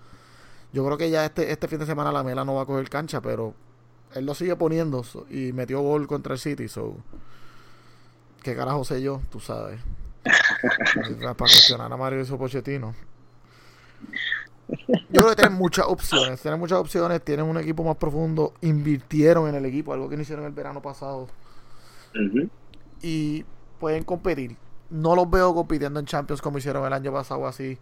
Yo creo que ya este, este fin de semana la mela no va a coger cancha, pero él lo sigue poniendo y metió gol contra el City. So, ¿Qué carajo sé yo? Tú sabes. Para cuestionar a Mario y su Pochettino. Yo creo que tienen muchas opciones. Tienen muchas opciones. Tienen un equipo más profundo. Invirtieron en el equipo, algo que no hicieron el verano pasado. Y pueden competir. No los veo compitiendo en Champions como hicieron el año pasado así.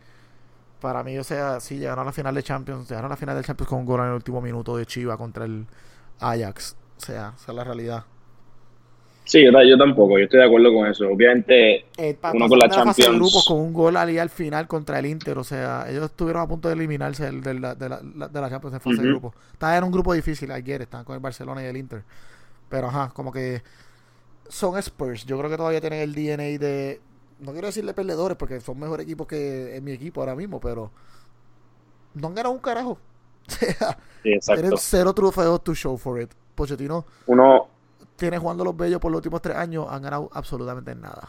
Para mí, o sea, sí llegaron a la final de Champions. Llegaron a la final de Champions con un gol en el último minuto de Chiva contra el Ajax. O sea, esa es la realidad. Sí, yo, tampoco, yo estoy de acuerdo con eso. Obviamente, eh, uno con la Champions. grupos con un gol al final contra el Inter, o sea, ellos estuvieron a punto de eliminarse de, la, de, la, de la Champions en fase de grupo. Estaban en un grupo difícil ayer, estaban con el Barcelona y el Inter. Pero ajá, como que son Spurs. Yo creo que todavía tienen el DNA de. No quiero decirle perdedores porque son mejor equipos que en mi equipo ahora mismo, pero. No han ganado un carajo. O sea, tienen cero trofeos to show for it. Pochettino. Uno tiene jugando los bellos por los últimos tres años, han ganado absolutamente nada.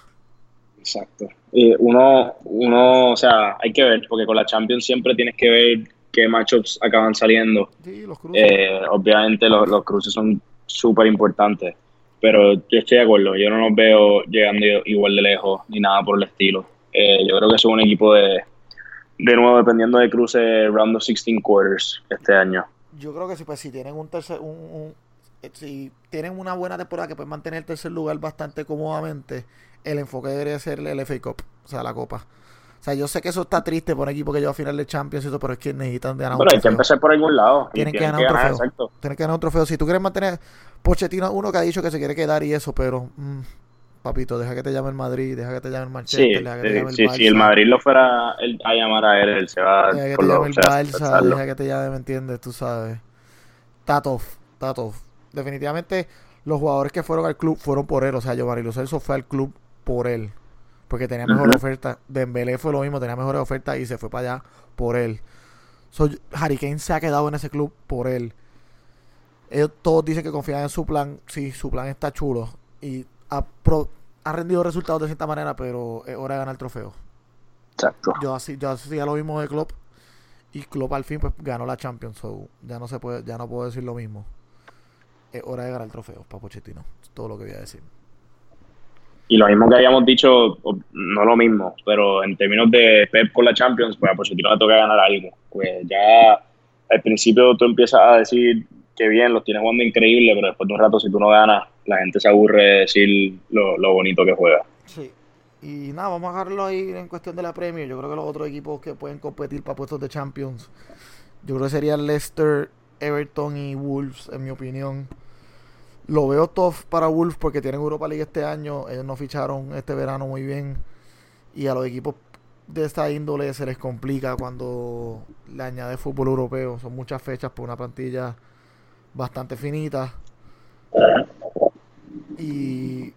Exacto. uno, uno, o sea, hay que ver, porque con la Champions siempre tienes que ver qué matchups acaban saliendo. Sí, los cruces. Eh, obviamente los, cruces son súper importantes, pero yo estoy de acuerdo, yo no los veo llegando igual de lejos ni nada por el estilo. Eh, yo creo que son un equipo de, de nuevo, dependiendo de cruces, round of 16 quarters este año. Yo creo que sí, pues si tienen un tercer, un, eh, si tienen una buena temporada que pueden mantener el tercer lugar bastante cómodamente, el enfoque debería ser el FA Cup, o sea, la Copa. O sea, yo sé que eso está triste por un equipo que lleva a final de Champions y todo, pero es que necesitan ganar un trofeo. hay que empezar por algún lado. Tienen, que ganar un trofeo. Tienen que ganar un trofeo. Si tú quieres mantener... Pochettino uno que ha dicho que se quiere quedar y eso, pero... Mm, papito, deja que te llame el Madrid, deja que te llame el Manchester, sí, deja que te llame el sí, Si el Madrid lo fuera a llamar a él, él se va deja que te llame el Barça, deja que te llame, ¿me entiendes? Tú sabes. Tatov, Tatov definitivamente los jugadores que fueron al club fueron por él. O sea, Giovanni Lo Celso fue al club por él. Porque tenía mejor oferta. Dembélé fue lo mismo, tenía mejores ofertas y se fue para allá por él. So, Harry Kane se ha quedado en ese club por él. Ellos todos dicen que confían en su plan. Sí, su plan está chulo. Y ha, ha rendido resultados de cierta manera, pero es hora de ganar el trofeo. Exacto. Yo así, yo así ya lo mismo de Klopp. Y Klopp al fin pues ganó la Champions. So, ya no se puede, ya no puedo decir lo mismo es hora de ganar el trofeo para Pochettino. todo lo que voy a decir. Y lo mismo que habíamos dicho, no lo mismo, pero en términos de Pep con la Champions, pues a Pochettino le toca ganar algo. Pues ya al principio tú empiezas a decir que bien, los tienes jugando increíble, pero después de un rato si tú no ganas, la gente se aburre de decir lo, lo bonito que juega. Sí. Y nada, vamos a dejarlo ahí en cuestión de la Premier. Yo creo que los otros equipos que pueden competir para puestos de Champions, yo creo que serían Leicester, Everton y Wolves, en mi opinión. Lo veo tough para Wolves porque tienen Europa League este año. Ellos no ficharon este verano muy bien. Y a los equipos de esta índole se les complica cuando le añade fútbol europeo. Son muchas fechas por una plantilla bastante finita. Y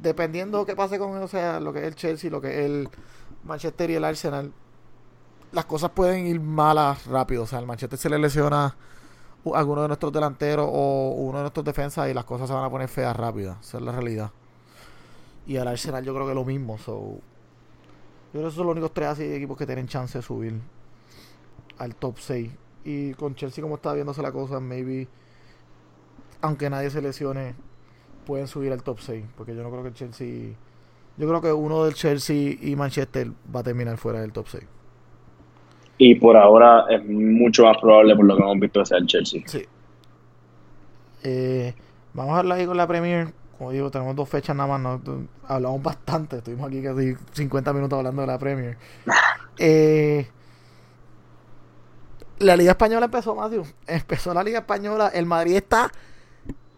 dependiendo qué pase con o sea, lo que es el Chelsea, lo que es el Manchester y el Arsenal, las cosas pueden ir malas rápido. O sea, el Manchester se le lesiona alguno de nuestros delanteros o uno de nuestros defensas y las cosas se van a poner feas rápidas. Esa es la realidad. Y al Arsenal yo creo que lo mismo. So. Yo creo que esos son los únicos tres así equipos que tienen chance de subir al top 6. Y con Chelsea como está viéndose la cosa, maybe, aunque nadie se lesione, pueden subir al top 6. Porque yo no creo que Chelsea... Yo creo que uno del Chelsea y Manchester va a terminar fuera del top 6. Y por ahora es mucho más probable por lo que hemos visto sea el Chelsea. Sí. Eh, vamos a hablar ahí con la Premier. Como digo, tenemos dos fechas nada más. Hablamos bastante. Estuvimos aquí casi 50 minutos hablando de la Premier. Eh, la Liga Española empezó, Matthew. Empezó la Liga Española. El Madrid está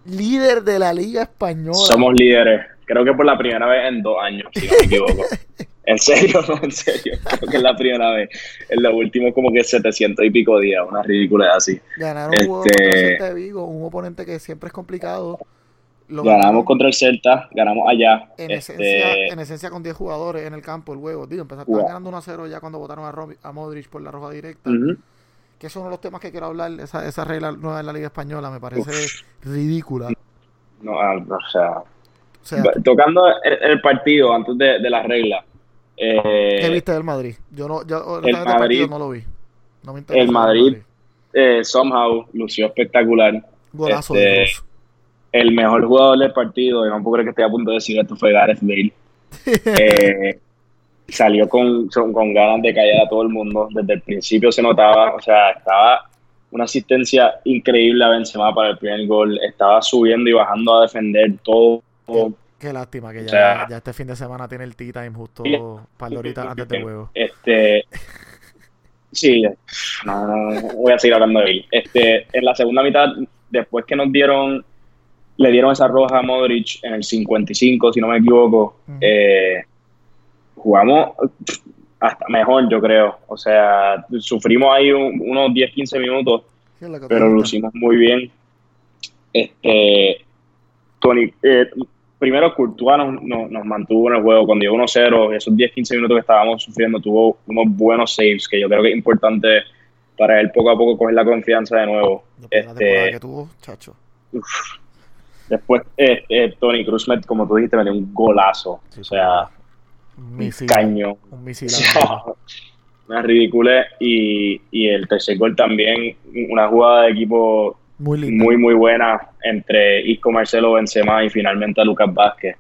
líder de la Liga Española. Somos líderes. Creo que por la primera vez en dos años, si no me equivoco. En serio, no, en serio. Creo que es la primera vez. En los últimos como que 700 y pico días, una ridícula así. Ganaron este, un Vigo, un oponente que siempre es complicado. ganamos contra el Celta, ganamos allá. En, esencia, este, en esencia con 10 jugadores en el campo el juego. Digo, empezaron ganando 1 0 ya cuando votaron a, a Modric por la roja directa. que es uno de los temas que quiero hablar, esa, esa regla nueva de la Liga Española me parece ridícula. No, ah, o sea, tocando el, partido antes de, de la regla. Eh, ¿Qué viste del Madrid? Yo no, yo, el Madrid, no lo vi. No me el Madrid, eh, somehow lució espectacular. Golazo de este, El mejor jugador del partido, y no puedo creer que esté a punto de decir esto, fue Gareth Bale. eh, salió con, con ganas de callar a todo el mundo. Desde el principio se notaba, o sea, estaba una asistencia increíble a Benzema para el primer gol. Estaba subiendo y bajando a defender todo. Qué, lástima que ya, ya, este fin de semana tiene el tea time justo para ahorita antes del juego. Este, sí, no, no, voy a seguir hablando de él. Este, en la segunda mitad, después que nos dieron, le dieron esa roja a Modric en el 55, si no me equivoco, eh, jugamos hasta mejor, yo creo. O sea, sufrimos ahí unos 10, 15 minutos, pero lo hicimos muy bien. Este, Tony, eh, primero Courtois nos, mantuvo en el juego cuando llegó 1-0, esos 10, 15 minutos que estábamos sufriendo, tuvo unos buenos saves que yo creo que es importante para él poco a poco coger la confianza de nuevo. este, que tuvo, chacho. Después, eh, eh, Tony Cruz, como tú dijiste, metió un golazo. o sea, un caño. Un misil. una ridícula. Y, y el tercer gol también, una jugada de equipo muy, muy, muy buena entre Isco Marcelo Benzema y finalmente a Lucas Vázquez.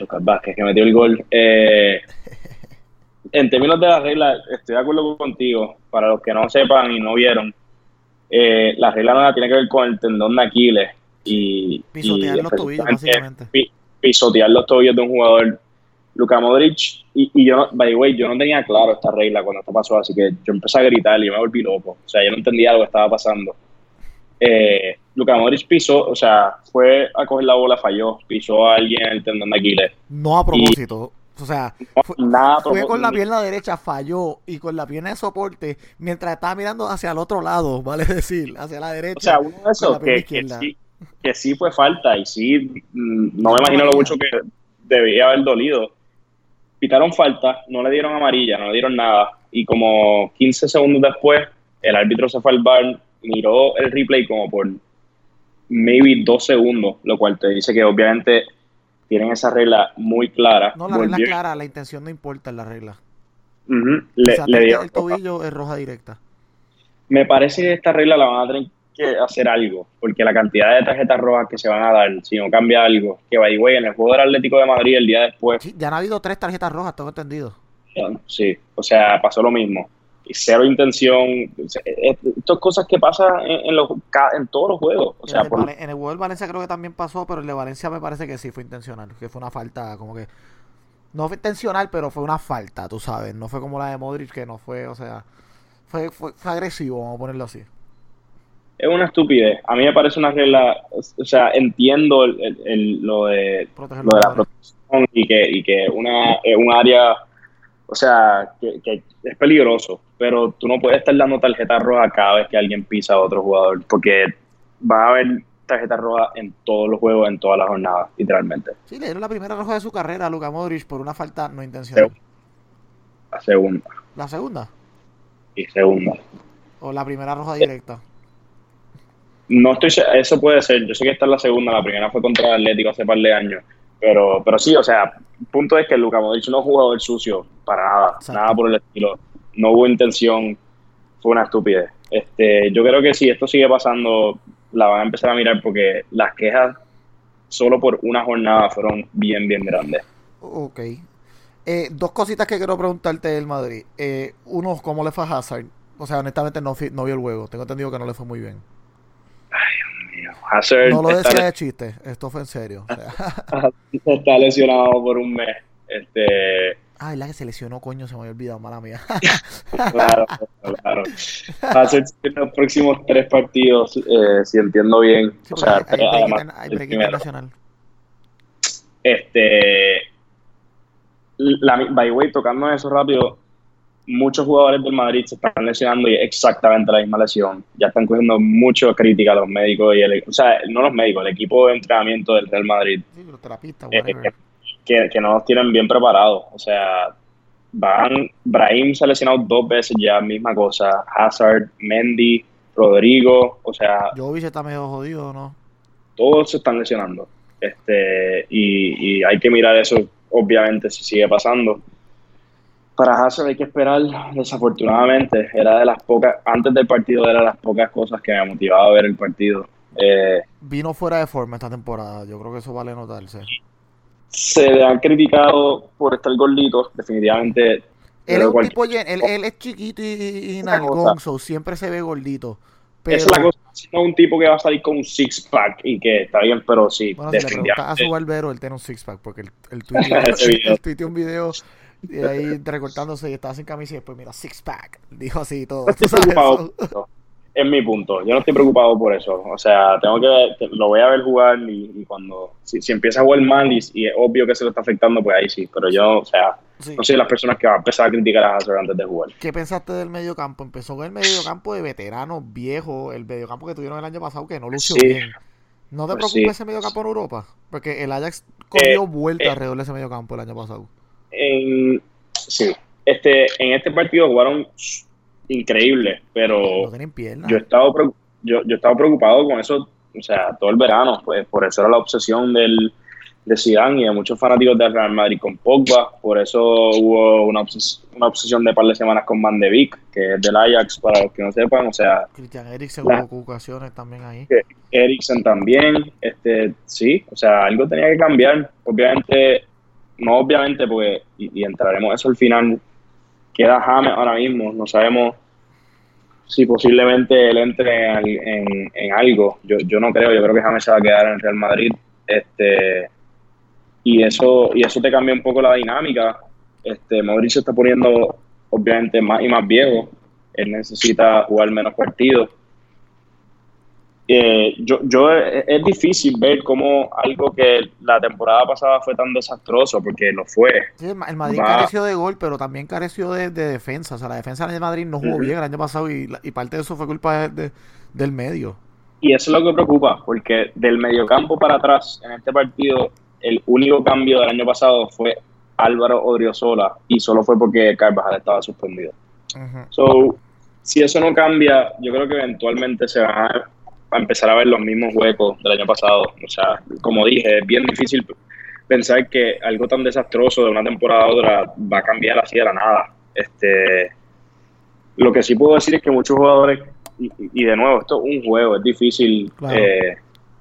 Lucas Vázquez, que metió el gol. Eh, en términos de la regla, estoy de acuerdo contigo. Para los que no sepan y no vieron, eh, la regla no tiene que ver con el tendón de Aquiles. Y, pisotear los tobillos, básicamente. pisotear los tobillos de un jugador Luka Modric, y, y, yo, by the way, yo no tenía claro esta regla cuando esto pasó, así que yo empecé a gritar y yo me volví loco. O sea, yo no entendía lo que estaba pasando. Eh, Luka Modric pisó, o sea, fue a coger la bola, falló, pisó a alguien en el tendón de Aquiles. No a propósito. o sea, fue, nada fue con la pierna derecha, falló y con la pierna de soporte, mientras estaba mirando hacia el otro lado, vale decir, hacia la derecha. O sea, uno de esos que, que, sí, que sí fue falta y sí, mm, no me imagino lo mucho que debía haber dolido pitaron falta, no le dieron amarilla, no le dieron nada. Y como 15 segundos después, el árbitro se fue al bar, miró el replay como por maybe dos segundos, lo cual te dice que obviamente tienen esa regla muy clara. No, la regla clara, la intención no importa en la regla. le, dio, el tobillo es roja directa. Me parece que esta regla la van a tener que hacer algo, porque la cantidad de tarjetas rojas que se van a dar, si no cambia algo, que way, en el juego del Atlético de Madrid el día después. ya han habido tres tarjetas rojas, tengo entendido. Sí, o sea, pasó lo mismo. Cero intención. Estas cosas que pasan en, los, en todos los juegos. O sea, en, el, juego del Valencia creo que también pasó, pero el de Valencia me parece que sí fue intencional, que fue una falta como que... No fue intencional, pero fue una falta, tú sabes. No fue como la de Modric, que no fue, o sea, fue, fue agresivo, vamos a ponerlo así es una estupidez. A mí me parece una regla, o sea, entiendo el, lo, de, lo de la protección y que, y que una, es un área, o sea, que, es peligroso, pero tú no puedes estar dando tarjeta roja cada vez que alguien pisa a otro jugador, porque va a haber tarjeta roja en todos los juegos, en todas las jornadas, literalmente. Sí, le dieron la primera roja de su carrera a Luka Modric por una falta no intencional. La segunda. ¿La segunda? Y segunda. ¿O la primera roja directa? No estoy eso puede ser. Yo sé que esta es la segunda, la primera fue contra el Atlético hace par de años. Pero, pero sí, o sea, el punto es que Luca Modric no es un jugador sucio para nada, nada por el estilo. No hubo intención, fue una estupidez. Este, yo creo que si esto sigue pasando, la van a empezar a mirar porque las quejas solo por una jornada fueron bien, bien grandes. Ok. Eh, dos cositas que quiero preguntarte del Madrid. Eh, uno, ¿cómo le fue a Hazard? O sea, honestamente no, no vio el juego. Tengo entendido que no le fue muy bien no lo decía de chiste, esto fue en serio. está lesionado por un mes. Este. Ah, la que se lesionó, coño, se me había olvidado, mala mía. claro, claro. Hazard en los próximos tres partidos, eh, si entiendo bien. o sea, hay, además, hay internacional. Este. La, by way, tocando eso rápido, muchos jugadores del Madrid se están lesionando y exactamente la misma lesión. Ya están cogiendo mucho crítica a los médicos y el, o sea, no los médicos, el equipo de entrenamiento del Real Madrid. Sí, los terapistas, eh, que, que, no los tienen bien preparados. O sea, van, Brahim se ha lesionado dos veces ya, misma cosa, Hazard, Mendy, Rodrigo, o sea... Jovic está medio jodido, ¿no? Todos se están lesionando. Este, y, y hay que mirar eso, obviamente, si sigue pasando. Para Hazard hay que esperar, desafortunadamente, era de las pocas, antes del partido era de las pocas cosas que me motivaba a ver el partido. Eh, Vino fuera de forma esta temporada, yo creo que eso vale notarse. Se le han criticado por estar gordito, definitivamente. Él es un tipo él, él es chiquito y, y, nalgón, so siempre se ve gordito. Pero, es la cosa, si no es un tipo que va a salir con un six pack y que está bien, pero sí, bueno, si le preguntas a su barbero, él tiene un six pack, porque tuiteó, él tuiteó un video y ahí recortándose y estaba sin camisa y después mira, six pack. Dijo así y todo. Tú sabes, Es mi punto. Yo no estoy preocupado por eso. O sea, tengo que lo voy a ver jugar y, y cuando si, si empieza a jugar mal y, y es obvio que se lo está afectando, pues ahí sí. Pero yo, o sea, sí. no soy de las personas que va a empezar a criticar a Hazard antes de jugar. ¿Qué pensaste del mediocampo? Empezó con el mediocampo de veteranos viejos, el mediocampo que tuvieron el año pasado que no lució Sí. bien. ¿No te Pues preocupa sí. ese mediocampo en Europa? Porque el Ajax cogió vuelta eh. alrededor de ese mediocampo el año pasado. En, sí, este, en este partido jugaron increíble, pero No tienen piernas. yo he estado yo, yo he estado preocupado con eso, o sea, todo el verano, pues por eso era la obsesión del de Zidane y de muchos fanáticos del Real Madrid con Pogba, por eso hubo una, obses- una obsesión de par de semanas con Van de Beek, que es del Ajax, para los que no sepan, o sea, Christian Eriksen La- hubo ocasiones también ahí. Eriksen también, este, sí, o sea, algo tenía que cambiar, obviamente, no obviamente, porque, y, y entraremos eso al final, queda James ahora mismo, no sabemos si posiblemente él entre en, en- algo, yo, yo no creo, yo creo que James se va a quedar en Real Madrid, este, y eso, y eso te cambia un poco la dinámica, este, Modric se está poniendo obviamente más y más viejo, él necesita jugar menos partidos, eh, yo, yo es, es difícil ver cómo algo que la temporada pasada fue tan desastroso, porque lo fue. Sí, el Ma- el Madrid Va. careció de gol, pero también careció de, de defensa. O sea, la defensa del Madrid no jugó bien el año pasado y, y parte de eso fue culpa de- de- del medio. Y eso es lo que preocupa, porque del mediocampo para atrás, en este partido, el único cambio del año pasado fue Álvaro Odriozola, y solo fue porque Carvajal estaba suspendido. So, si eso no cambia, yo creo que eventualmente se van a, a empezar a ver los mismos huecos del año pasado. O sea, como dije, es bien difícil pensar que algo tan desastroso de una temporada a otra va a cambiar así de la nada. Este, lo que sí puedo decir es que muchos jugadores, y, y de nuevo, esto es un juego, es difícil Claro. eh,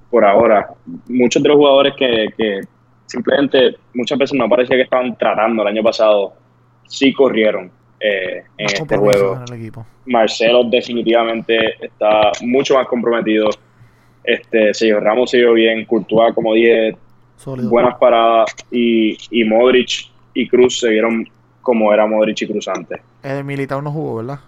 por ahora. Muchos de los jugadores que, que simplemente muchas veces no parecía que estaban tratando el año pasado, sí corrieron eh, en Más este juego. en el equipo. Marcelo definitivamente está mucho más comprometido. Este, Sergio Ramos siguió bien, Courtois, como dije, Sólido. buenas paradas y, y Modric y Cruz se vieron como era Modric y Cruz antes. El Militao no jugó, ¿verdad?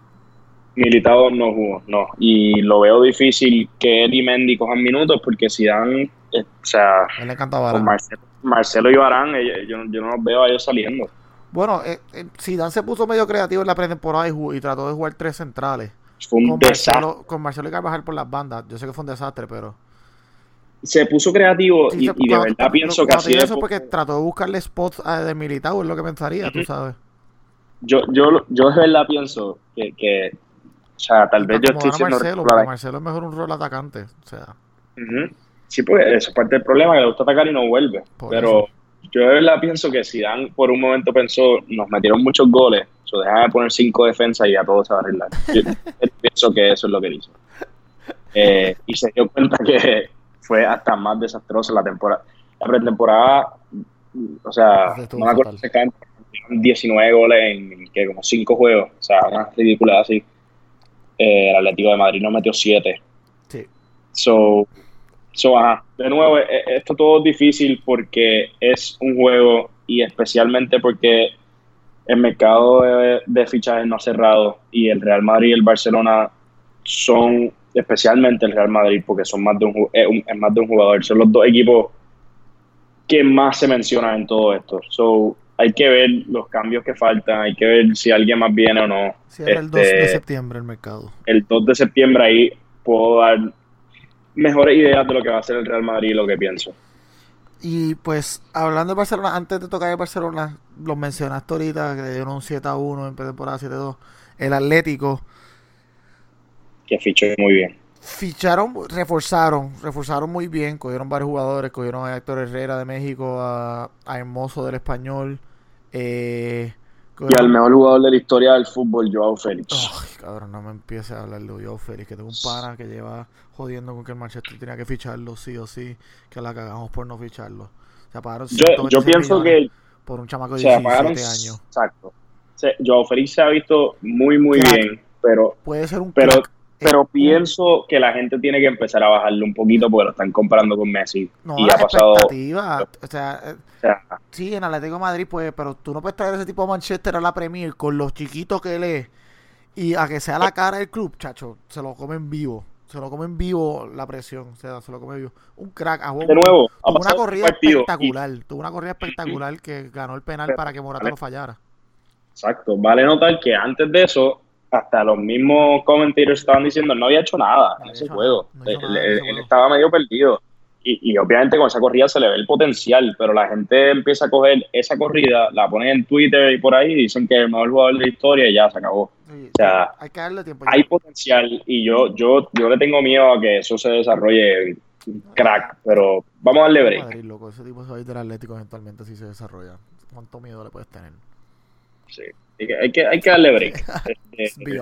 Militado no jugó, no. Y lo veo difícil que él y Mendy cojan minutos porque si dan, eh, o sea, él le. Marcelo, Marcelo y Barán, ellos- yo, yo no los veo a ellos saliendo. Bueno, eh, eh, Zidane se puso medio creativo en la pretemporada y, trató de jugar tres centrales. Fue un Con desastre. Marcelo, con Marcelo y Carvajal por las bandas. Yo sé que fue un desastre, pero... Se puso creativo Sí, y, se- y de verdad pienso que así eso porque trató de buscarle spots a de Militao, es lo que pensaría, tú Ujú. sabes. yo, yo, yo de verdad pienso que, que o sea, tal Y vez yo estoy siendo Marcelo, porque Marcelo es mejor un rol atacante. O sea. Sí, pues eso es parte del problema, que le gusta atacar y no vuelve. Por Pero yo de verdad pienso que si Dan por un momento pensó, nos metieron muchos goles, so deja de poner cinco defensas y ya todo se va a arreglar. Yo pienso que eso es lo que hizo. Eh, y se dio cuenta que fue hasta más desastrosa la temporada. La pretemporada, o sea, no me acuerdo exactamente, metieron 19 goles en que como 5 juegos, o sea, una ridícula así. Eh, el Atlético de Madrid nos metió 7. sí. So, so ajá. De nuevo, e- e- esto todo es difícil porque es un juego y especialmente porque el mercado de, de fichajes no ha cerrado y el Real Madrid y el Barcelona son, especialmente el Real Madrid, porque son más de un, ju- es más de un jugador, son los dos equipos que más se mencionan en todo esto. So, hay que ver los cambios que faltan, hay que ver si alguien más viene o no. Cierra el 2 de Este, septiembre el mercado. el 2 de septiembre ahí puedo dar mejores ideas de lo que va a ser el Real Madrid y lo que pienso. Y pues, hablando de Barcelona, antes de tocar el Barcelona, los mencionaste ahorita, que le dieron un 7 a 1 en temporada 7 a 2. El Atlético. Que fichó muy bien. Ficharon, reforzaron, reforzaron muy bien, cogieron varios jugadores, cogieron a Héctor Herrera de México, a, a Hermoso del Español, eh, y al mejor jugador de la historia del fútbol, Joao Félix. Ay, cabrón, no me empieces a hablar de Joao Félix, que tengo un pana que lleva jodiendo con que el Manchester tenía que ficharlo sí o sí, que la cagamos por no ficharlo. O sea, pagaron yo, yo pienso que por un chamaco de 17 años. Exacto. Joao Félix se ha visto muy, muy bien, pero puede ser un pero pero pienso que la gente tiene que empezar a bajarle un poquito porque lo están comparando con Messi. No, y ha pasado. O sea, eh, o sea, sí, en Atlético de Madrid, pues, pero tú no puedes traer ese tipo de Manchester a la Premier con los chiquitos que él es y a que sea la cara del club, chacho, se lo comen vivo. Se lo comen vivo la presión, o sea, se lo come vivo. Un crack, a De nuevo, tuvo una corrida espectacular. Tuvo una corrida espectacular que ganó el penal para que Morata no fallara. Exacto. Vale notar que antes de eso, hasta los mismos commentators estaban diciendo no había hecho nada en ese juego. él, estaba medio perdido. Y, y, obviamente con esa corrida se le ve el potencial, pero la gente empieza a coger esa corrida, la ponen en Twitter y por ahí, y dicen que es el mejor jugador de la historia y ya se acabó. o sea, hay, que darle tiempo hay potencial y yo, yo, yo le tengo miedo a que eso se desarrolle crack, pero vamos a darle break. ese tipo se va a ir del Atlético eventualmente si se desarrolla. ¿Cuánto miedo le puedes tener? Sí. Hay que, hay que darle break. Este,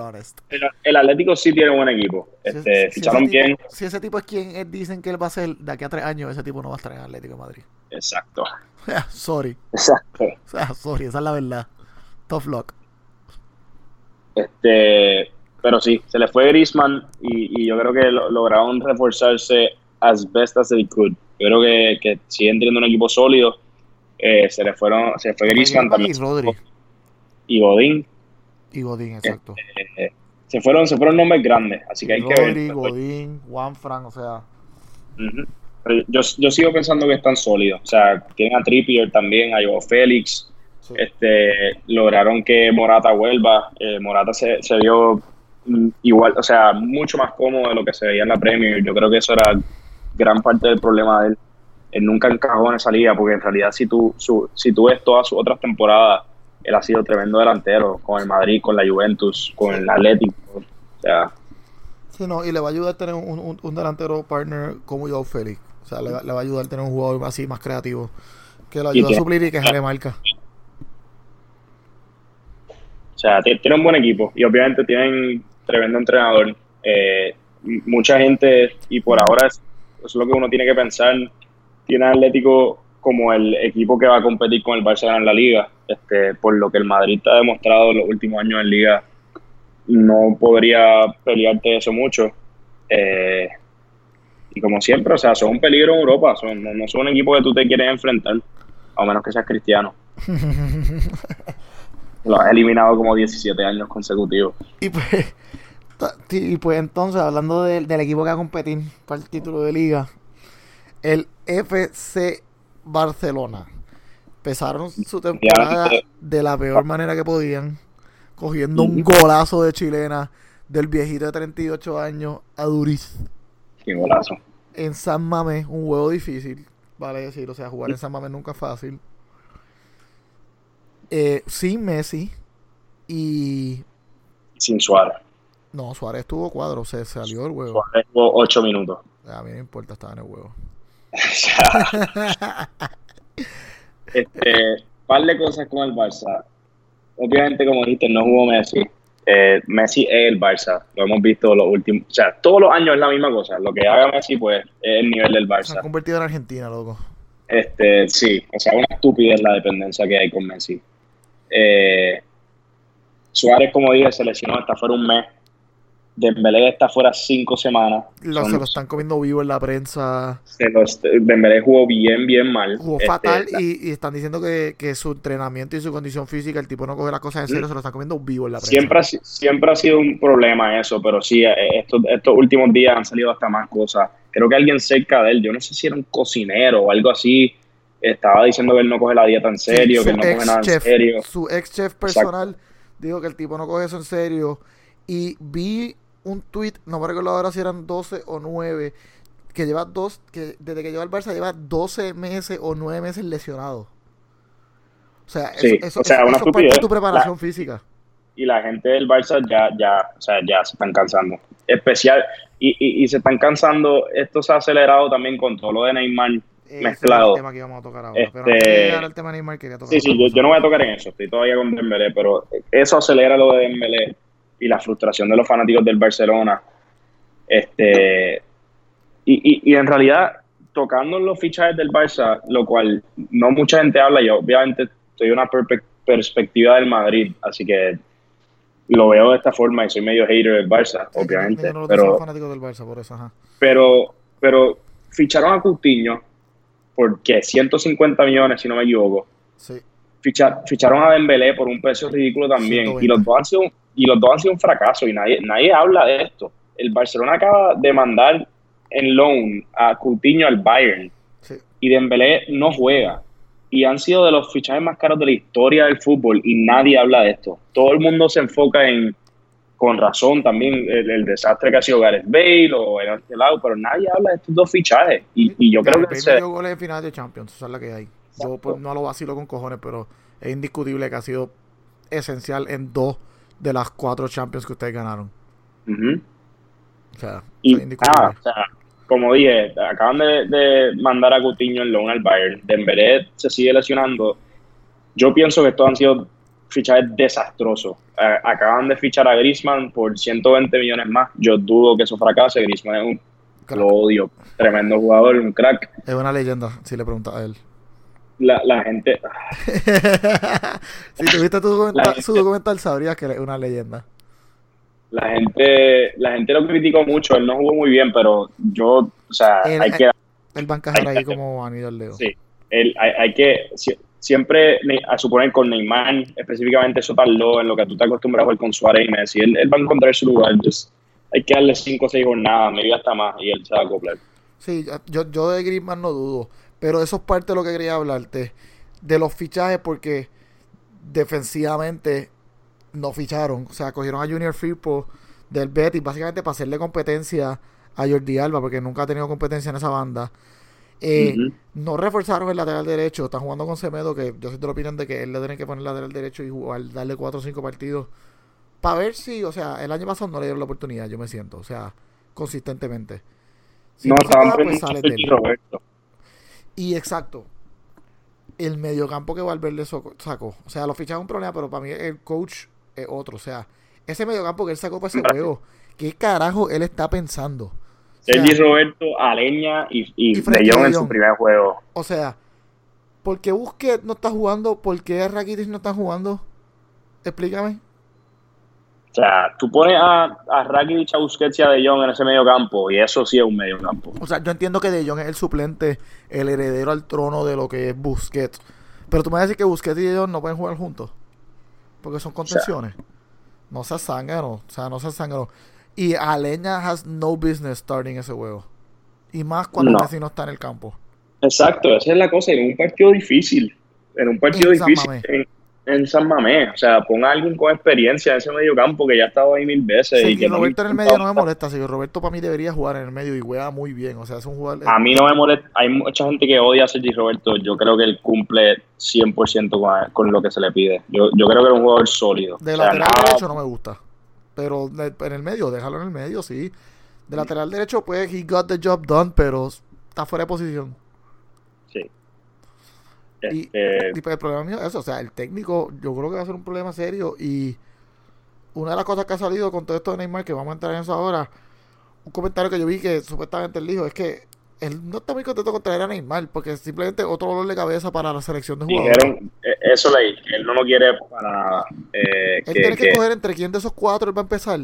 el, Atlético sí tiene un buen equipo. Este, si, ficharon bien. si ese tipo es quien dicen que él va a ser de aquí a tres años, ese tipo no va a estar en Atlético de Madrid. Exacto. sorry. Exacto. O sea, sorry, esa es la verdad. Tough luck. Este, pero sí, se le fue Grisman y, y yo creo que lograron reforzarse as best as they could. Yo creo que, que siguen teniendo un equipo sólido. Eh, se le fueron, se fue Grisman también y Godín. Y Godín, exacto. Este, se fueron, se fueron nombres grandes, así que hay que ver. Godín, Juan Fran, o sea. yo, yo sigo pensando que están sólidos. O sea, tienen a Trippier también, a Joao Félix. Este, lograron que Morata vuelva. Eh, Morata se, se vio mm, igual, o sea, mucho más cómodo de lo que se veía en la Premier. Yo creo que eso era gran parte del problema de él. Él nunca encajó en esa liga, porque en realidad si tú, su, si tú ves todas sus otras temporadas, él ha sido tremendo delantero con el Madrid, con la Juventus, con el Atlético. O sea. Sí, no, y le va a ayudar a tener un, un, delantero partner como Joao Félix. O sea, le, va a ayudar a tener un jugador así más creativo. Que lo ayuda a suplir y que jale marca. O sea, tiene un buen equipo y obviamente tienen tremendo entrenador. Eh, mucha gente, y por ahora es, es lo que uno tiene que pensar, tiene Atlético como el equipo que va a competir con el Barcelona en la liga. Este, por lo que el Madrid ha demostrado en los últimos años en liga, no podría pelearte eso mucho. Eh, y como siempre, o sea, son un peligro en Europa, son, no, son un equipo que tú te quieres enfrentar, a menos que seas cristiano. lo has eliminado como 17 años consecutivos. Y pues, y pues entonces, hablando del equipo que va a competir para el título de liga, el FC Barcelona. Empezaron su temporada de la peor manera que podían, cogiendo un golazo de chilena del viejito de 38 años a Duriz. Qué golazo. En San Mamés, un juego difícil, vale decir, o sea, jugar en San Mamés nunca es fácil. Eh, sin Messi y. Sin Suárez. No, Suárez tuvo cuadro, se salió el huevo. Suárez tuvo 8 minutos. A mí no importa, estaba en el huevo. este, par de cosas con el Barça. Obviamente, como dijiste, no jugó Messi. Eh, Messi es el Barça. Lo hemos visto los últimos. O sea, todos los años es la misma cosa. Lo que haga Messi, pues, es el nivel del Barça. Se ha convertido en Argentina, loco. Este, sí, o sea, una estupidez la dependencia que hay con Messi. Eh, Suárez, como dije, se lesionó hasta fuera un mes. Dembélé está fuera cinco semanas. se lo están comiendo vivo en la prensa. Dembélé jugó bien, bien mal. Jugó este, fatal y, están diciendo que, su entrenamiento y su condición física, el tipo no coge las cosas en serio, mm. se lo están comiendo vivo en la prensa. Siempre ha, siempre ha sido un problema eso, pero sí, eh, estos, estos últimos días han salido hasta más cosas. Creo que alguien cerca de él, yo no sé si era un cocinero o algo así, estaba diciendo que él no coge la dieta en serio, que no coge nada en serio. Su ex chef personal dijo que el tipo no coge eso en serio. Y vi un tweet, no me recuerdo ahora si eran 12 o 9, que lleva dos, que desde que lleva el Barça lleva 12 meses o 9 meses lesionado. O sea, Sí, eso, o sea, eso- una eso parte de tu preparación La- física. y la gente del Barça ya, ya, o sea, ya se están cansando. Especial, y, y, y se están cansando, esto se ha acelerado también con todo lo de Neymar Ese mezclado. es el tema que íbamos a tocar ahora. Pero Este- antes de llegar al tema de Neymar, quería tocar Sí, sí, yo, yo no voy a tocar en eso, estoy todavía con Dembélé, pero eso acelera lo de Dembélé y la frustración de los fanáticos del Barcelona. Este, y, y, y en realidad, tocando los fichajes del Barça, lo cual no mucha gente habla, yo obviamente estoy una perspectiva del Madrid, así que lo veo de esta forma y soy medio hater del Barça, Sí, obviamente, pero fanáticos del Barça, por eso, ajá. pero, pero ficharon a Coutinho por ¿qué? 150 millones, si no me equivoco. Sí. Ficha- ficharon a Dembélé por un precio ridículo también 120. y los dos han sido y los dos han sido un fracaso y nadie nadie habla de esto. El Barcelona acaba de mandar en loan a Coutinho al Bayern Sí. y Dembélé no juega y han sido de los fichajes más caros de la historia del fútbol y nadie habla de esto. Todo el mundo se enfoca en con razón también el, el desastre que ha sido Gareth Bale o el lado, pero nadie habla de estos dos fichajes y, y yo creo que Bale se- metió goles en finales de Champions, esa es la que hay. Yo pues, no lo vacilo con cojones, pero es indiscutible que ha sido esencial en dos de las cuatro Champions que ustedes ganaron. O sea, Y o sea, como dije, acaban de, de mandar a Coutinho en loan al Bayern. Dembélé se sigue lesionando. Yo pienso que estos han sido fichajes desastrosos. Acaban de fichar a Griezmann por 120 millones más. Yo dudo que eso fracase. Griezmann es un Crack. lo odio, tremendo jugador, un crack. Es una leyenda, si le preguntas a él. La, la gente, si tuviste tu documenta- La gente- su documental, sabrías que es una leyenda. la gente, la gente lo criticó mucho. Él no jugó muy bien, pero yo, o sea, Él- hay que Él va a encajar Ahí como anillo al dedo. Sí, el- hay, hay que si- siempre, a suponer con Neymar, específicamente eso tardó en lo que tú te acostumbras a jugar con Suárez y Messi. Él, él va a encontrar su lugar. just- hay que darle 5 o 6 jornadas, medio hasta más, y él se va a acoplar. Sí, yo, yo de Griezmann no dudo, pero eso es parte de lo que quería hablarte, de los fichajes, porque defensivamente no ficharon, o sea, cogieron a Junior Firpo del Betis básicamente para hacerle competencia a Jordi Alba, porque nunca ha tenido competencia en esa banda. Eh. No reforzaron el lateral derecho, están jugando con Semedo, que yo soy de la opinión de que él le tiene que poner el lateral derecho y jugar, darle 4 o 5 partidos, para ver si, o sea, el año pasado no le dieron la oportunidad, yo me siento, o sea, consistentemente. Si no, se estaban pues Roberto. Y exacto. El mediocampo que Valverde sacó. O sea, los fichajes es un problema, pero para mí el coach es otro. O sea, ese mediocampo que él sacó para ese juego, ¿qué carajo él está pensando? O sea, Sergi Roberto, Aleña y, y, Y De Jong en su primer juego. o sea, ¿por qué Busquets no está jugando? ¿Por qué Rakitic no está jugando? Explícame. O sea, tú pones a, a Rakitic, a Busquets y a De Jong en ese medio campo, y eso sí es un medio campo. O sea, yo entiendo que De Jong es el suplente, el heredero al trono de lo que es Busquets. Pero tú me vas a decir que Busquets y De Jong no pueden jugar juntos. Porque son contenciones. no seas zángano. O sea, no seas zángano. Y Aleña has no business starting ese juego. Y más cuando No. Messi no está en el campo. Exacto, esa es la cosa, en un partido difícil, en un partido difícil en, en San Mamés, o sea, ponga a alguien con experiencia en ese medio campo que ya ha estado ahí mil veces. y Sí, que no Roberto le en el medio no me molesta. Sí, Roberto para mí debería jugar en el medio y juega muy bien. O sea, es un jugador. A mí no me molesta, hay mucha gente que odia a Sergi Roberto, yo creo que él cumple 100% con, con lo que se le pide. Yo, yo creo que es un jugador sólido. De O sea, lateral nada- derecho no me gusta. Pero de- en el medio, déjalo en el medio, sí. De lateral derecho, pues, he got the job done, pero está fuera de posición. Y, Este, y pues el problema mío es eso, o sea, el técnico yo creo que va a ser un problema serio y una de las cosas que ha salido con todo esto de Neymar, que vamos a entrar en eso ahora, un comentario que yo vi que supuestamente él dijo es que él no está muy contento con traer a Neymar porque simplemente otro dolor de cabeza para la selección de jugadores. dijeron, eh, eso leí, que él no lo quiere para nada. eh, Él que- tiene que, que- escoger entre quién de esos cuatro él va a empezar.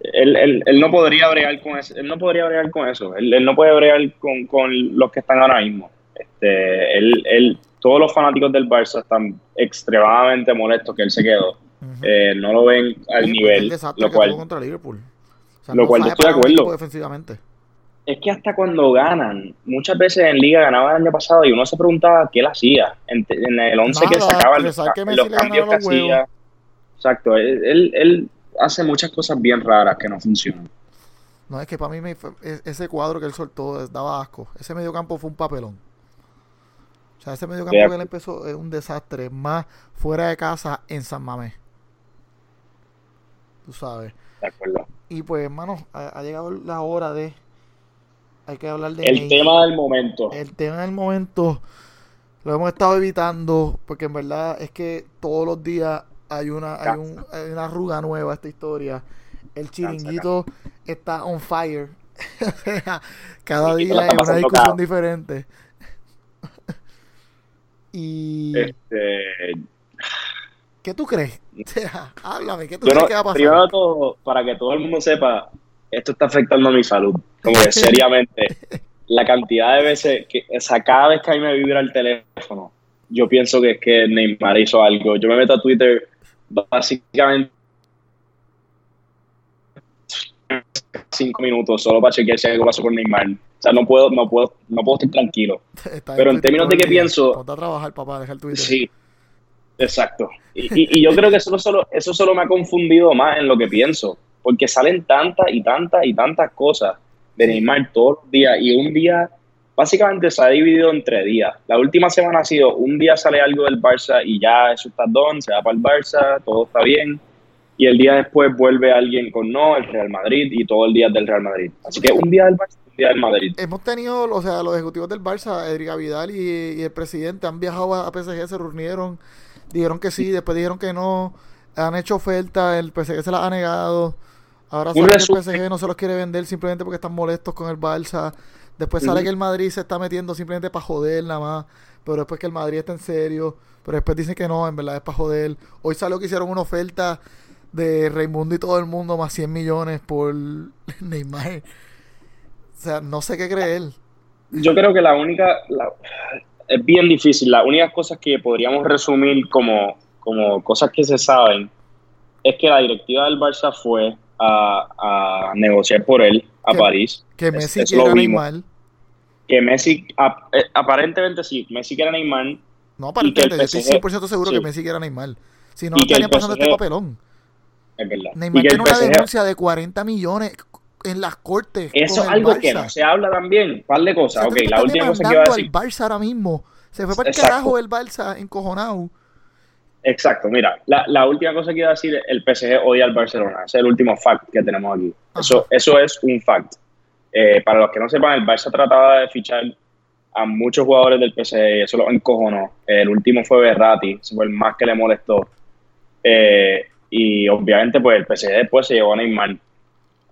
él, él, él no podría bregar con eso, él no podría bregar con eso, él, él no puede bregar con, con los que están ahora mismo. Este, él, él, todos los fanáticos del Barça están extremadamente molestos que él se quedó. Eh, no lo ven al Sí, nivel, lo que cual contra Liverpool. O sea, lo no cual yo estoy de acuerdo. defensivamente. es que hasta cuando ganan, muchas veces en Liga ganaba el año pasado y uno se preguntaba qué él hacía en, en el 11 que sacaba, los, que los cambios que huevos. hacía. Exacto, él, él, él hace muchas cosas bien raras que no funcionan. No, es que para mí me, ese cuadro que él soltó daba asco. Ese mediocampo fue un papelón. O sea, ese mediocampo que él empezó es un desastre. Más fuera de casa en San Mamés. Tú sabes. De acuerdo. Y pues, hermano, ha, llegado la hora de. Hay que hablar de. El tema del momento. El tema del momento. Lo hemos estado evitando porque en verdad es que todos los días hay una, hay, un, hay una arruga nueva esta historia. El chiringuito está on fire. cada día hay una discusión diferente. Y. Este... ¿Qué tú crees? Háblame, ¿qué tú crees que va a pasar? Primero todo, para que todo el mundo sepa, esto está afectando a mi salud. Como que seriamente. la cantidad de veces que, o sea, cada vez que a mí me vibra el teléfono, yo pienso que es que Neymar hizo algo. Yo me meto a Twitter básicamente cinco minutos solo para chequear si algo pasó con Neymar. O sea, no puedo, no puedo, no puedo estar tranquilo. Pero en términos de que pienso. Ponte a trabajar, papá, deja el Twitter. Sí. Exacto. Y, y, yo creo que eso solo, eso solo me ha confundido más en lo que pienso. Porque salen tantas y tantas y tantas cosas de Neymar todos los días. Y un día, básicamente se ha dividido entre días. La última semana ha sido un día sale algo del Barça y ya eso está don, se va para el Barça, todo está bien y el día después vuelve alguien con no, el Real Madrid, y todo el día del Real Madrid. Así que un día del Barça, un día del Madrid. Hemos tenido, o sea, los ejecutivos del Barça, Edric Vidal y, el presidente han viajado a PSG, se reunieron, dijeron que sí, después dijeron que no, han hecho oferta, el PSG se las ha negado. Ahora sale que el PSG no se los quiere vender simplemente porque están molestos con el Barça. Después sale que el Madrid se está metiendo simplemente para joder nada más. Pero después que el Madrid está en serio. Pero después dicen que no, en verdad es para joder. Hoy salió que hicieron una oferta de Raimundo y todo el mundo más 100 millones por Neymar. O sea, no sé qué creer. Yo creo que la única, es bien difícil, las únicas cosas que podríamos resumir como, como cosas que se saben es que la directiva del Barça fue a, negociar por él a París. Que Messi quiere Neymar. Que Messi, eh, aparentemente sí, Messi quiere Neymar. No, aparentemente, yo estoy 100% seguro que Messi quiere Neymar. Si no, no estaría pasando este papelón. Es verdad. Neymar tiene una denuncia de 40 millones en las cortes. Eso es algo que no se habla también. Un par de cosas. ok, la última cosa que iba a decir. El Barça ahora mismo. Se fue para el carajo el Barça encojonado. Exacto, mira, la, la, última cosa que iba a decir, el PSG odia al Barcelona. Ese es el último fact que tenemos aquí. Eso, eso es un fact. Eh, para los que no sepan, el Barça trataba de fichar a muchos jugadores del PSG y eso lo encojonó. El último fue Berratti, ese fue el más que le molestó. Eh, y obviamente pues el PSG después se llevó a Neymar.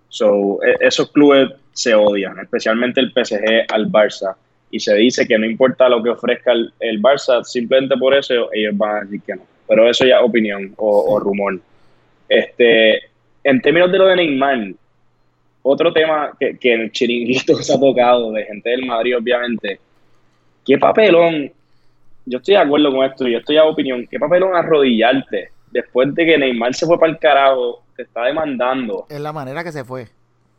So, e, esos clubes se odian, especialmente el PSG al Barça. Y se dice que no importa lo que ofrezca el, Barça, simplemente por eso ellos van a decir que no. Pero eso ya es opinión o, rumor. Este, en términos de lo de Neymar, otro tema que, que el chiringuito se ha tocado de gente del Madrid, obviamente, qué papelón, yo estoy de acuerdo con esto, yo estoy a opinión, qué papelón arrodillarte después de que Neymar se fue para el carajo, te está demandando. Es la manera que se fue.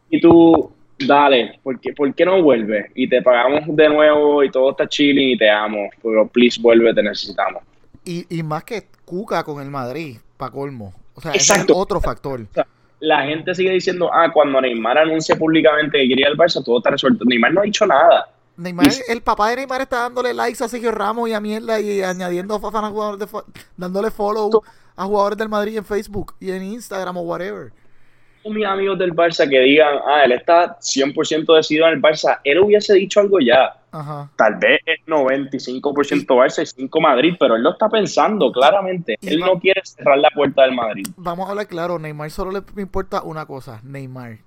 Y tú, dale, ¿por qué, ¿por qué no vuelves? Y te pagamos de nuevo y todo está chilling y te amo. Pero please vuelve, te necesitamos. Y, y más que Cuca con el Madrid, para colmo. O sea, es otro factor. la gente sigue diciendo, ah, cuando Neymar anuncia públicamente que quería el Barça, todo está resuelto. Neymar no ha dicho nada. Neymar, el papá de Neymar está dándole likes a Sergio Ramos y a mierda y añadiendo a jugadores dándole follow a jugadores del Madrid en Facebook y en Instagram o whatever. Mis amigos del Barça que digan, ah, él está 100% decidido en el Barça, él hubiese dicho algo ya. Tal vez es 95% Barça y 5 Madrid, pero él lo está pensando claramente. él no quiere cerrar la puerta del Madrid. Vamos a hablar claro, Neymar solo le importa una cosa, Neymar.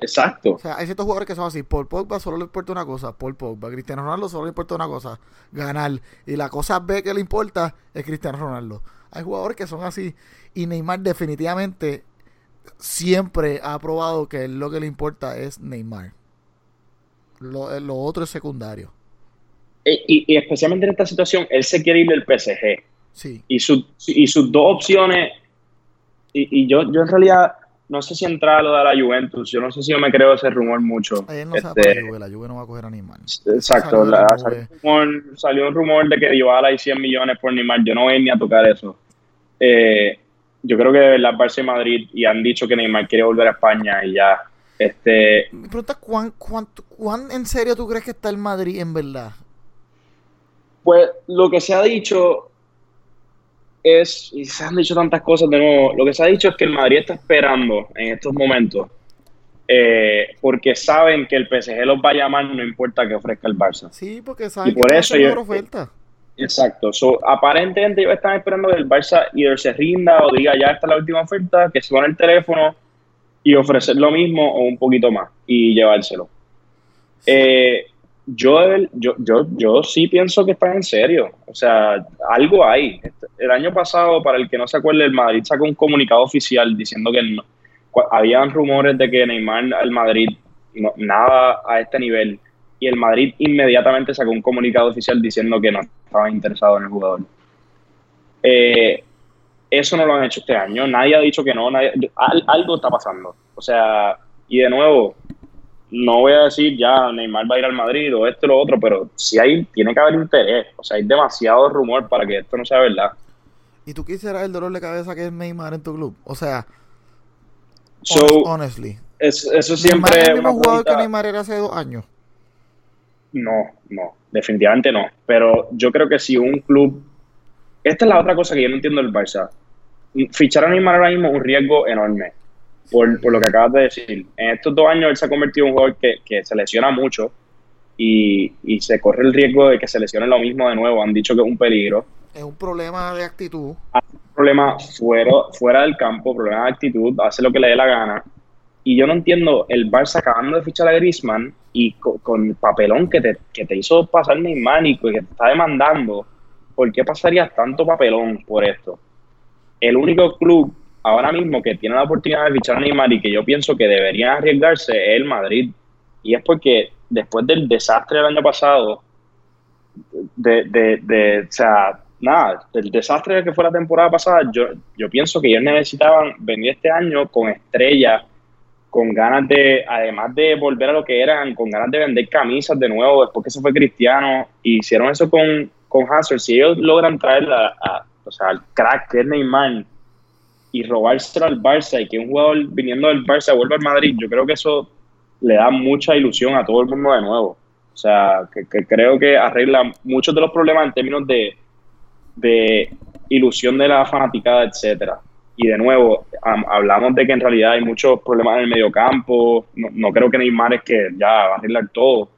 Exacto. O sea, hay ciertos jugadores que son así. Paul Pogba solo le importa una cosa. Paul Pogba. Cristiano Ronaldo solo le importa una cosa. Ganar. Y la cosa B que le importa es Cristiano Ronaldo. Hay jugadores que son así. Y Neymar definitivamente siempre ha probado que lo que le importa es Neymar. Lo, eh, otro es secundario. Y, especialmente en esta situación, él se quiere ir del PSG. Sí. Y, y sus dos opciones, y, y yo, yo en realidad no sé si entra lo de la Juventus, yo no sé si yo me creo ese rumor mucho. No este, Juve, la Juve no va a coger a Neymar. Exacto, salió, un rumor, de que Dybala hay 100 millones por Neymar, yo no voy ni a tocar eso. Eh, yo creo que la Barça y Madrid y han dicho que Neymar quiere volver a España y ya. Este, Mi pregunta es, ¿cuán, cuánto- cuán en serio tú crees que está el Madrid en verdad? pues lo que se ha dicho es, y se han dicho tantas cosas de nuevo, lo que se ha dicho es que el Madrid está esperando en estos momentos, eh, porque saben que el PSG los va a llamar no importa que ofrezca el Barça. Sí, porque saben Y por que eso yo- oferta. Exacto. So, aparentemente ellos están esperando que el Barça either se rinda o diga ya está la última oferta, que se pone el teléfono y ofrecer lo mismo o un poquito más y llevárselo. Eh, yo, yo, yo, yo sí pienso que están en serio. O sea, algo hay. El año pasado, para el que no se acuerde, el Madrid sacó un comunicado oficial diciendo que no, habían rumores de que Neymar al Madrid no- nada a este nivel y el Madrid inmediatamente sacó un comunicado oficial diciendo que no estaban interesados en el jugador. Eh, eso no lo han hecho este año, nadie ha dicho que no, algo está pasando. O sea, y de nuevo, no voy a decir ya Neymar va a ir al Madrid o esto o lo otro, pero sí hay, tiene que haber interés. O sea, hay demasiado rumor para que esto no sea verdad. ¿Y tú quisieras el dolor de cabeza que es Neymar en tu club? O sea, So, honestly. es- eso ¿Neymar siempre es es el mismo jugador que Neymar era hace dos años? No, no, definitivamente no. Pero yo creo que si un club. Esta es la otra cosa que yo no entiendo del Barça. Fichar a Neymar ahora mismo es un riesgo enorme. Por, por lo que acabas de decir. En estos dos años él se ha convertido en un jugador que, que se lesiona mucho y, y se corre el riesgo de que se lesione lo mismo de nuevo. Han dicho que es un peligro. Es un problema de actitud. problema fuera, fuera del campo, problema de actitud, hace lo que le dé la gana. Y yo no entiendo el Barça acabando de fichar a Griezmann y co- con, el papelón que te, que te hizo pasar Neymar y que te está demandando, ¿por qué pasarías tanto papelón por esto? El único club ahora mismo que tiene la oportunidad de fichar a Neymar y que yo pienso que deberían arriesgarse es el Madrid. Y es porque después del desastre del año pasado, de, de, de, o sea, nada, el desastre que fue la temporada pasada, yo, yo pienso que ellos necesitaban venir este año con estrellas, con ganas de, además de volver a lo que eran, con ganas de vender camisas de nuevo, después que se fue Cristiano, hicieron eso con, con Hazard. Si ellos logran traer a- o sea, al crack que es Neymar y robárselo al Barça y que un jugador viniendo del Barça vuelva al Madrid, yo creo que eso le da mucha ilusión a todo el mundo de nuevo. O sea, que, creo que arregla muchos de los problemas en términos de, de ilusión de la fanaticada, etcétera. Y de nuevo, am- hablamos de que en realidad hay muchos problemas en el mediocampo. No, no creo que Neymar es que ya va a arreglar todo.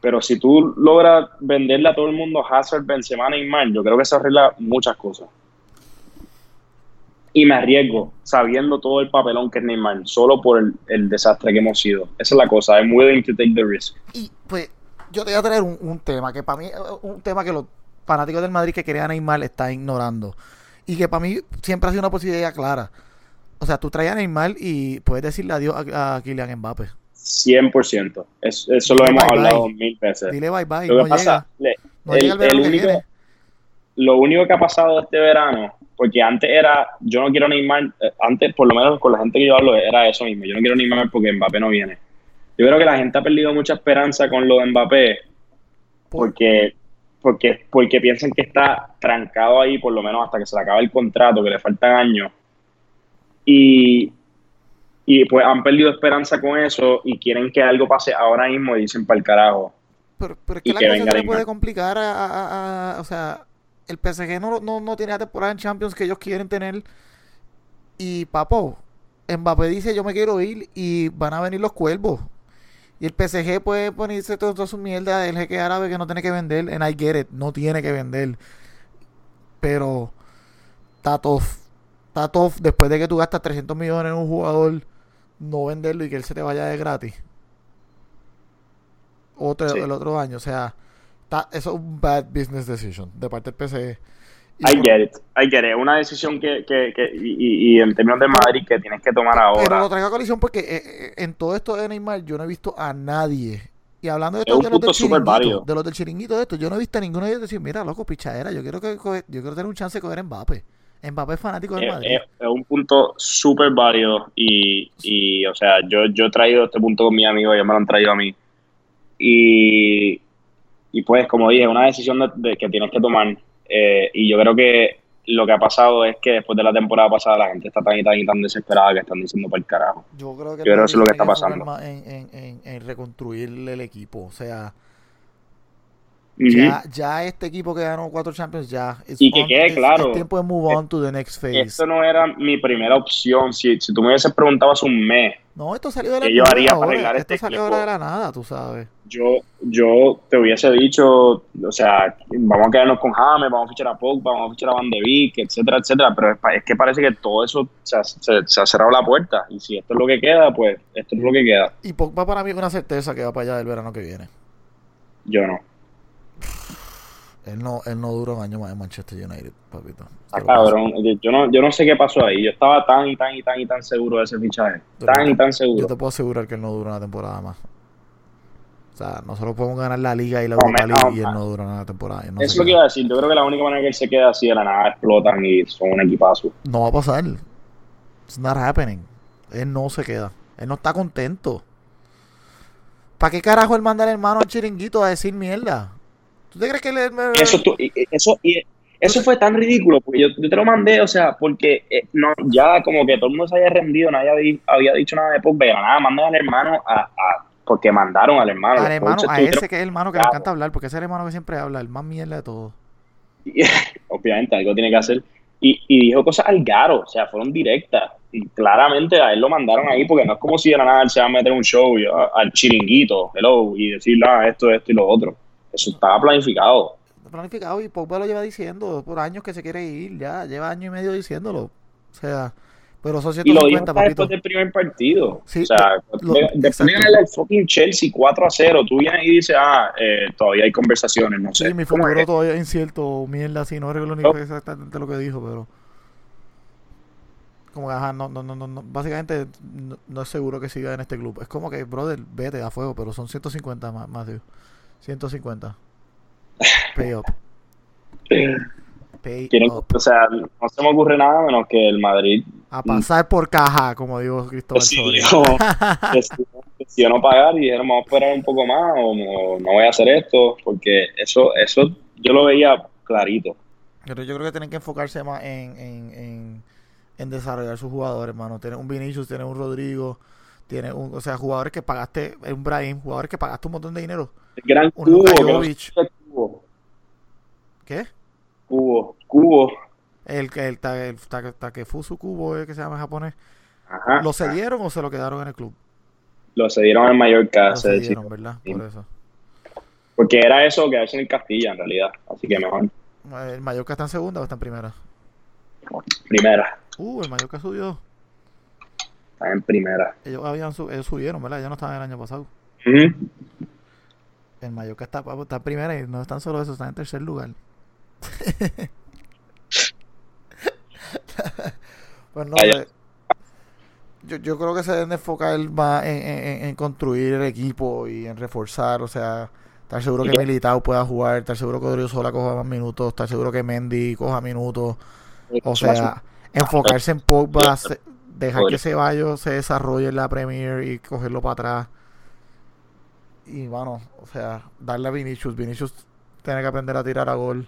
Pero si tú logras venderle a todo el mundo Hazard, Benzema, Neymar, yo creo que se arregla muchas cosas. Y me arriesgo, sabiendo todo el papelón que es Neymar, solo por el, el desastre que hemos sido. Esa es la cosa. I'm willing to take the risk. Y pues yo te voy a traer un, un tema que para mí un tema que los fanáticos del Madrid que querían a Neymar están ignorando. Y que para mí siempre ha sido una posibilidad clara. O sea, tú traes a Neymar y puedes decirle adiós a, a Kylian Mbappé. 100%. Es- eso lo hemos bye, hablado bye. mil veces. Dile bye bye. Lo que pasa, llega. le- No el- llega el el único- lo único que ha pasado este verano, porque antes era, yo no quiero Neymar, eh, antes por lo menos con la gente que yo hablo era eso mismo, yo no quiero Neymar porque Mbappé no viene. Yo creo que la gente ha perdido mucha esperanza con lo de Mbappé Por- porque, porque, porque piensan que está trancado ahí por lo menos hasta que se le acabe el contrato, que le faltan años. Y, y pues han perdido esperanza con eso y quieren que algo pase ahora mismo y dicen para el carajo. Pero, pero es y que la que cosa se le puede complicar a, a- a- a- O sea, el PSG no, no, no tiene la temporada en Champions que ellos quieren tener. Y papo, Mbappé dice yo me quiero ir y van a venir los cuervos. Y el PSG puede ponerse toda su mierda del jeque árabe que no tiene que vender. En I get it, no tiene que vender. Pero está tough. Está tough después de que tú gastas 300 millones en un jugador, no venderlo y que él se te vaya de gratis. Otro, Sí. el otro año. O sea, está, eso es un bad business decision de parte del. Y I get it, I get it. Una decisión que, que, que y, en términos de Madrid que tienes que tomar Pero ahora. lo traigo a colisión porque eh, eh, en todo esto de Neymar yo no he visto a nadie. Y hablando de, Es esto, de los del chiringuito, de los del chiringuito de esto, yo no he visto a ninguno de ellos decir, mira, loco, pichadera, yo quiero que yo quiero tener un chance de coger Mbappé. Mbappé es fanático del Madrid. es- es un punto súper válido y, y, o sea, yo, yo he traído este punto con mis amigos, ellos me lo han traído a mí. Y, y pues, como dije, una decisión de, de que tienes que tomar. Eh, y yo creo que lo que ha pasado es que después de la temporada pasada la gente está tan y tan y tan desesperada que están diciendo para el carajo. Yo creo que, Yo creo que eso es lo que está pasando. en, en, en reconstruir el equipo. O sea, Ya, ya este equipo que ganó cuatro Champions, ya. Y que on- quede es- claro, Es tiempo de move on to the next phase. Esto no era mi primera opción. Si, si tú me hubieses preguntado hace un mes, No, esto salió de la que yo haría para arreglar Esto este salió equipo. de la nada, tú sabes. yo, yo te hubiese dicho, o sea, vamos a quedarnos con James, vamos a fichar a Pogba, vamos a fichar a Van de Beek, etcétera, etcétera, pero es, que parece que todo eso se ha, se- se ha cerrado la puerta y si esto es lo que queda, pues esto es lo que queda. Y Pogba para mí es una certeza que va para allá el verano que viene. Yo no. Él no, él no dura un año más en Manchester United, papito. Ah, cabrón, yo, yo no, yo no sé qué pasó ahí. Yo estaba tan y tan y tan y tan seguro de ese fichaje. Pero Tan y tan Yo seguro. te puedo asegurar que él no dura una temporada más. O sea, nosotros podemos ganar la Liga y la Europa League no, y él ah. no dura una temporada. no Eso es lo que iba a decir. Yo creo que la única manera que él se queda así de la nada explotan y son un equipazo. No va a pasar. It's not happening. Él no se queda. Él no está contento. ¿Para qué carajo él manda al hermano al chiringuito a decir mierda? ¿Tú te crees que él es... Eso, tú- eso, y eso fue tan ridículo, porque yo, yo te lo mandé, o sea, porque eh, no, ya como que todo el mundo se había rendido, nadie había, había dicho nada de de la nada mandan al hermano a, a- porque mandaron al hermano. al hermano, a ese que es el hermano que le encanta hablar, porque ese es el hermano que siempre habla, el más mierda de todo. obviamente algo tiene que hacer, y, y dijo cosas al garo, o sea, fueron directas, y claramente a él lo mandaron ahí, porque no es como si de la nada él se va a meter un show y, a- al chiringuito, hello, y decir, ah, esto, esto y lo otro. Eso estaba planificado. planificado y Pogba lo lleva diciendo por años que se quiere ir, ya, lleva año y medio diciéndolo. O sea, pero son Y lo dijo 150, hasta papito. después del primer partido. Sí, o sea, lo- de- después de al fucking Chelsea 4 a 0, tú vienes y dices, ah, eh, todavía hay conversaciones, no sé. Sí, mi ¿Cómo futuro es? todavía es incierto, mierda, así, no recuerdo ni exactamente lo que dijo, pero... Como que, ajá, no, no, no, no, básicamente no, no es seguro que siga en este club. Es como que, brother, vete a fuego, pero son 150 más, más de 150. Pay up. Pay Quieren- up. o sea, no se me ocurre nada menos que el Madrid A pasar por caja, como dijo Cristóbal decidió, decidió no pagar y dijeron, vamos a esperar un poco más o no, no voy a hacer esto, porque eso, eso yo lo veía clarito. Pero yo creo que tienen que enfocarse más en, en, en, en desarrollar sus jugadores, hermano. Tiene un Vinicius, tiene un Rodrigo, tiene un, o sea, jugadores que pagaste, un Brahim, jugadores que pagaste un montón de dinero. El gran cubo, cubo, ¿Qué? cubo, cubo, El que el, el ta- Takefusu Kubo, eh, que se llama en japonés. ajá, ¿Lo cedieron o se lo quedaron en el club? lo cedieron al Mallorca, Lo cedieron, ¿verdad? sí. Por eso. Porque era eso que hacen en Castilla, en realidad. Así que mejor. ¿El Mallorca está en segunda o está en primera? Primera. Uh, el Mallorca subió. Está en primera. Ellos, habían ellos subieron, ¿verdad? Ya no estaban el año pasado. Ujú. El Mallorca está, está en primera y no están solo eso, están en tercer lugar. pues no sé. Yo, yo creo que se deben de enfocar más en, en- en construir el equipo y en reforzar, o sea, estar seguro que. Militao pueda jugar, estar seguro que Odrio Sola coja más minutos, estar seguro que Mendy coja minutos, o sea, enfocarse en Pogba, dejar que. Ceballos se desarrolle en la Premier y cogerlo para atrás. Y bueno, o sea, darle a Vinicius. Vinicius tiene que aprender a tirar a gol.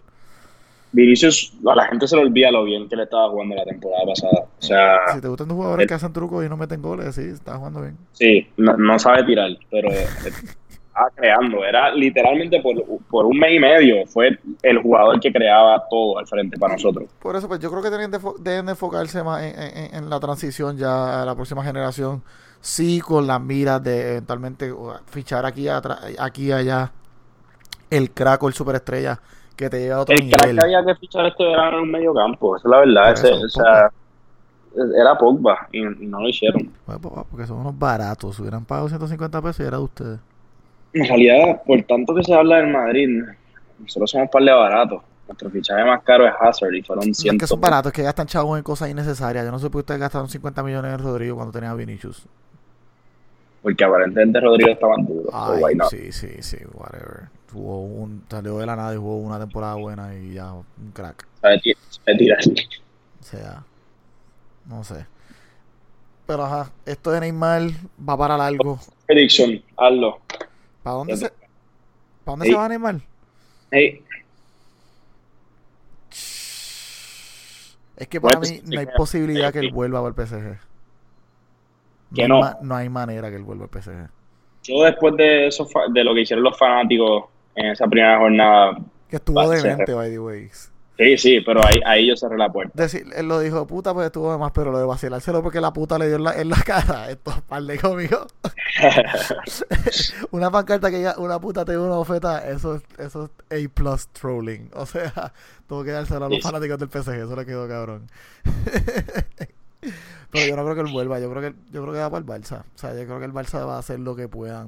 Vinicius, a la gente se le olvida lo bien que le estaba jugando la temporada pasada. O sea, Si te gustan los jugadores el- que hacen trucos y no meten goles, sí, está jugando bien. sí, no, no sabe tirar, pero estaba creando. Era literalmente por, por un mes y medio. Fue el jugador que creaba todo al frente para nosotros. Por eso, pues yo creo que tienen de fo- deben de enfocarse más en, en- en la transición ya a la próxima generación. Sí, con las miras de eventualmente fichar aquí, aquí allá el crack o el superestrella que te lleva a otro El crack nivel. que había que fichar este verano en un medio campo, esa es la verdad. Ese, eso, o sea, era Pogba y, y no lo hicieron. Papá, porque son unos baratos. Si hubieran pagado 150 pesos y era de ustedes. En realidad, por tanto que se habla del Madrid, nosotros somos par de baratos. Nuestro fichaje más caro es Hazard y fueron No es 100. que son baratos, es que gastan chavos en cosas innecesarias. Yo no sé por qué ustedes gastaron 50 millones en Rodrigo cuando tenía a Vinicius. Porque aparentemente Rodrigo estaba duro. Ay, sí, sí, sí, whatever. Jugó un, salió de la nada y jugó una temporada buena y ya, un crack. Sabe ti- sabe tirar. O sea, no sé. Pero ajá, esto de Neymar va para largo. Prediction, hazlo. ¿Para dónde se, ¿para dónde Ey. se va Neymar? Hey, Es que para mí no hay posibilidad que él vuelva al PSG. Que no. no hay manera que él vuelva al PSG. Yo después de eso, de lo que hicieron los fanáticos en esa primera jornada, Que estuvo demente, by the way. sí, sí, pero ahí, ahí yo cerré la puerta. Decir, él lo dijo, puta, pues estuvo de más, pero lo de vacilárselo porque la puta le dio en la, en la cara. Esto es par de cómico. una pancarta que diga, una puta te dio una bofeta, eso es, eso es A plus trolling. O sea, tuvo que dárselo a los sí. fanáticos del PSG, eso le quedó cabrón. Pero yo no creo que él vuelva, yo creo que yo creo que va para el Barça. O sea, yo creo que el Barça va a hacer lo que puedan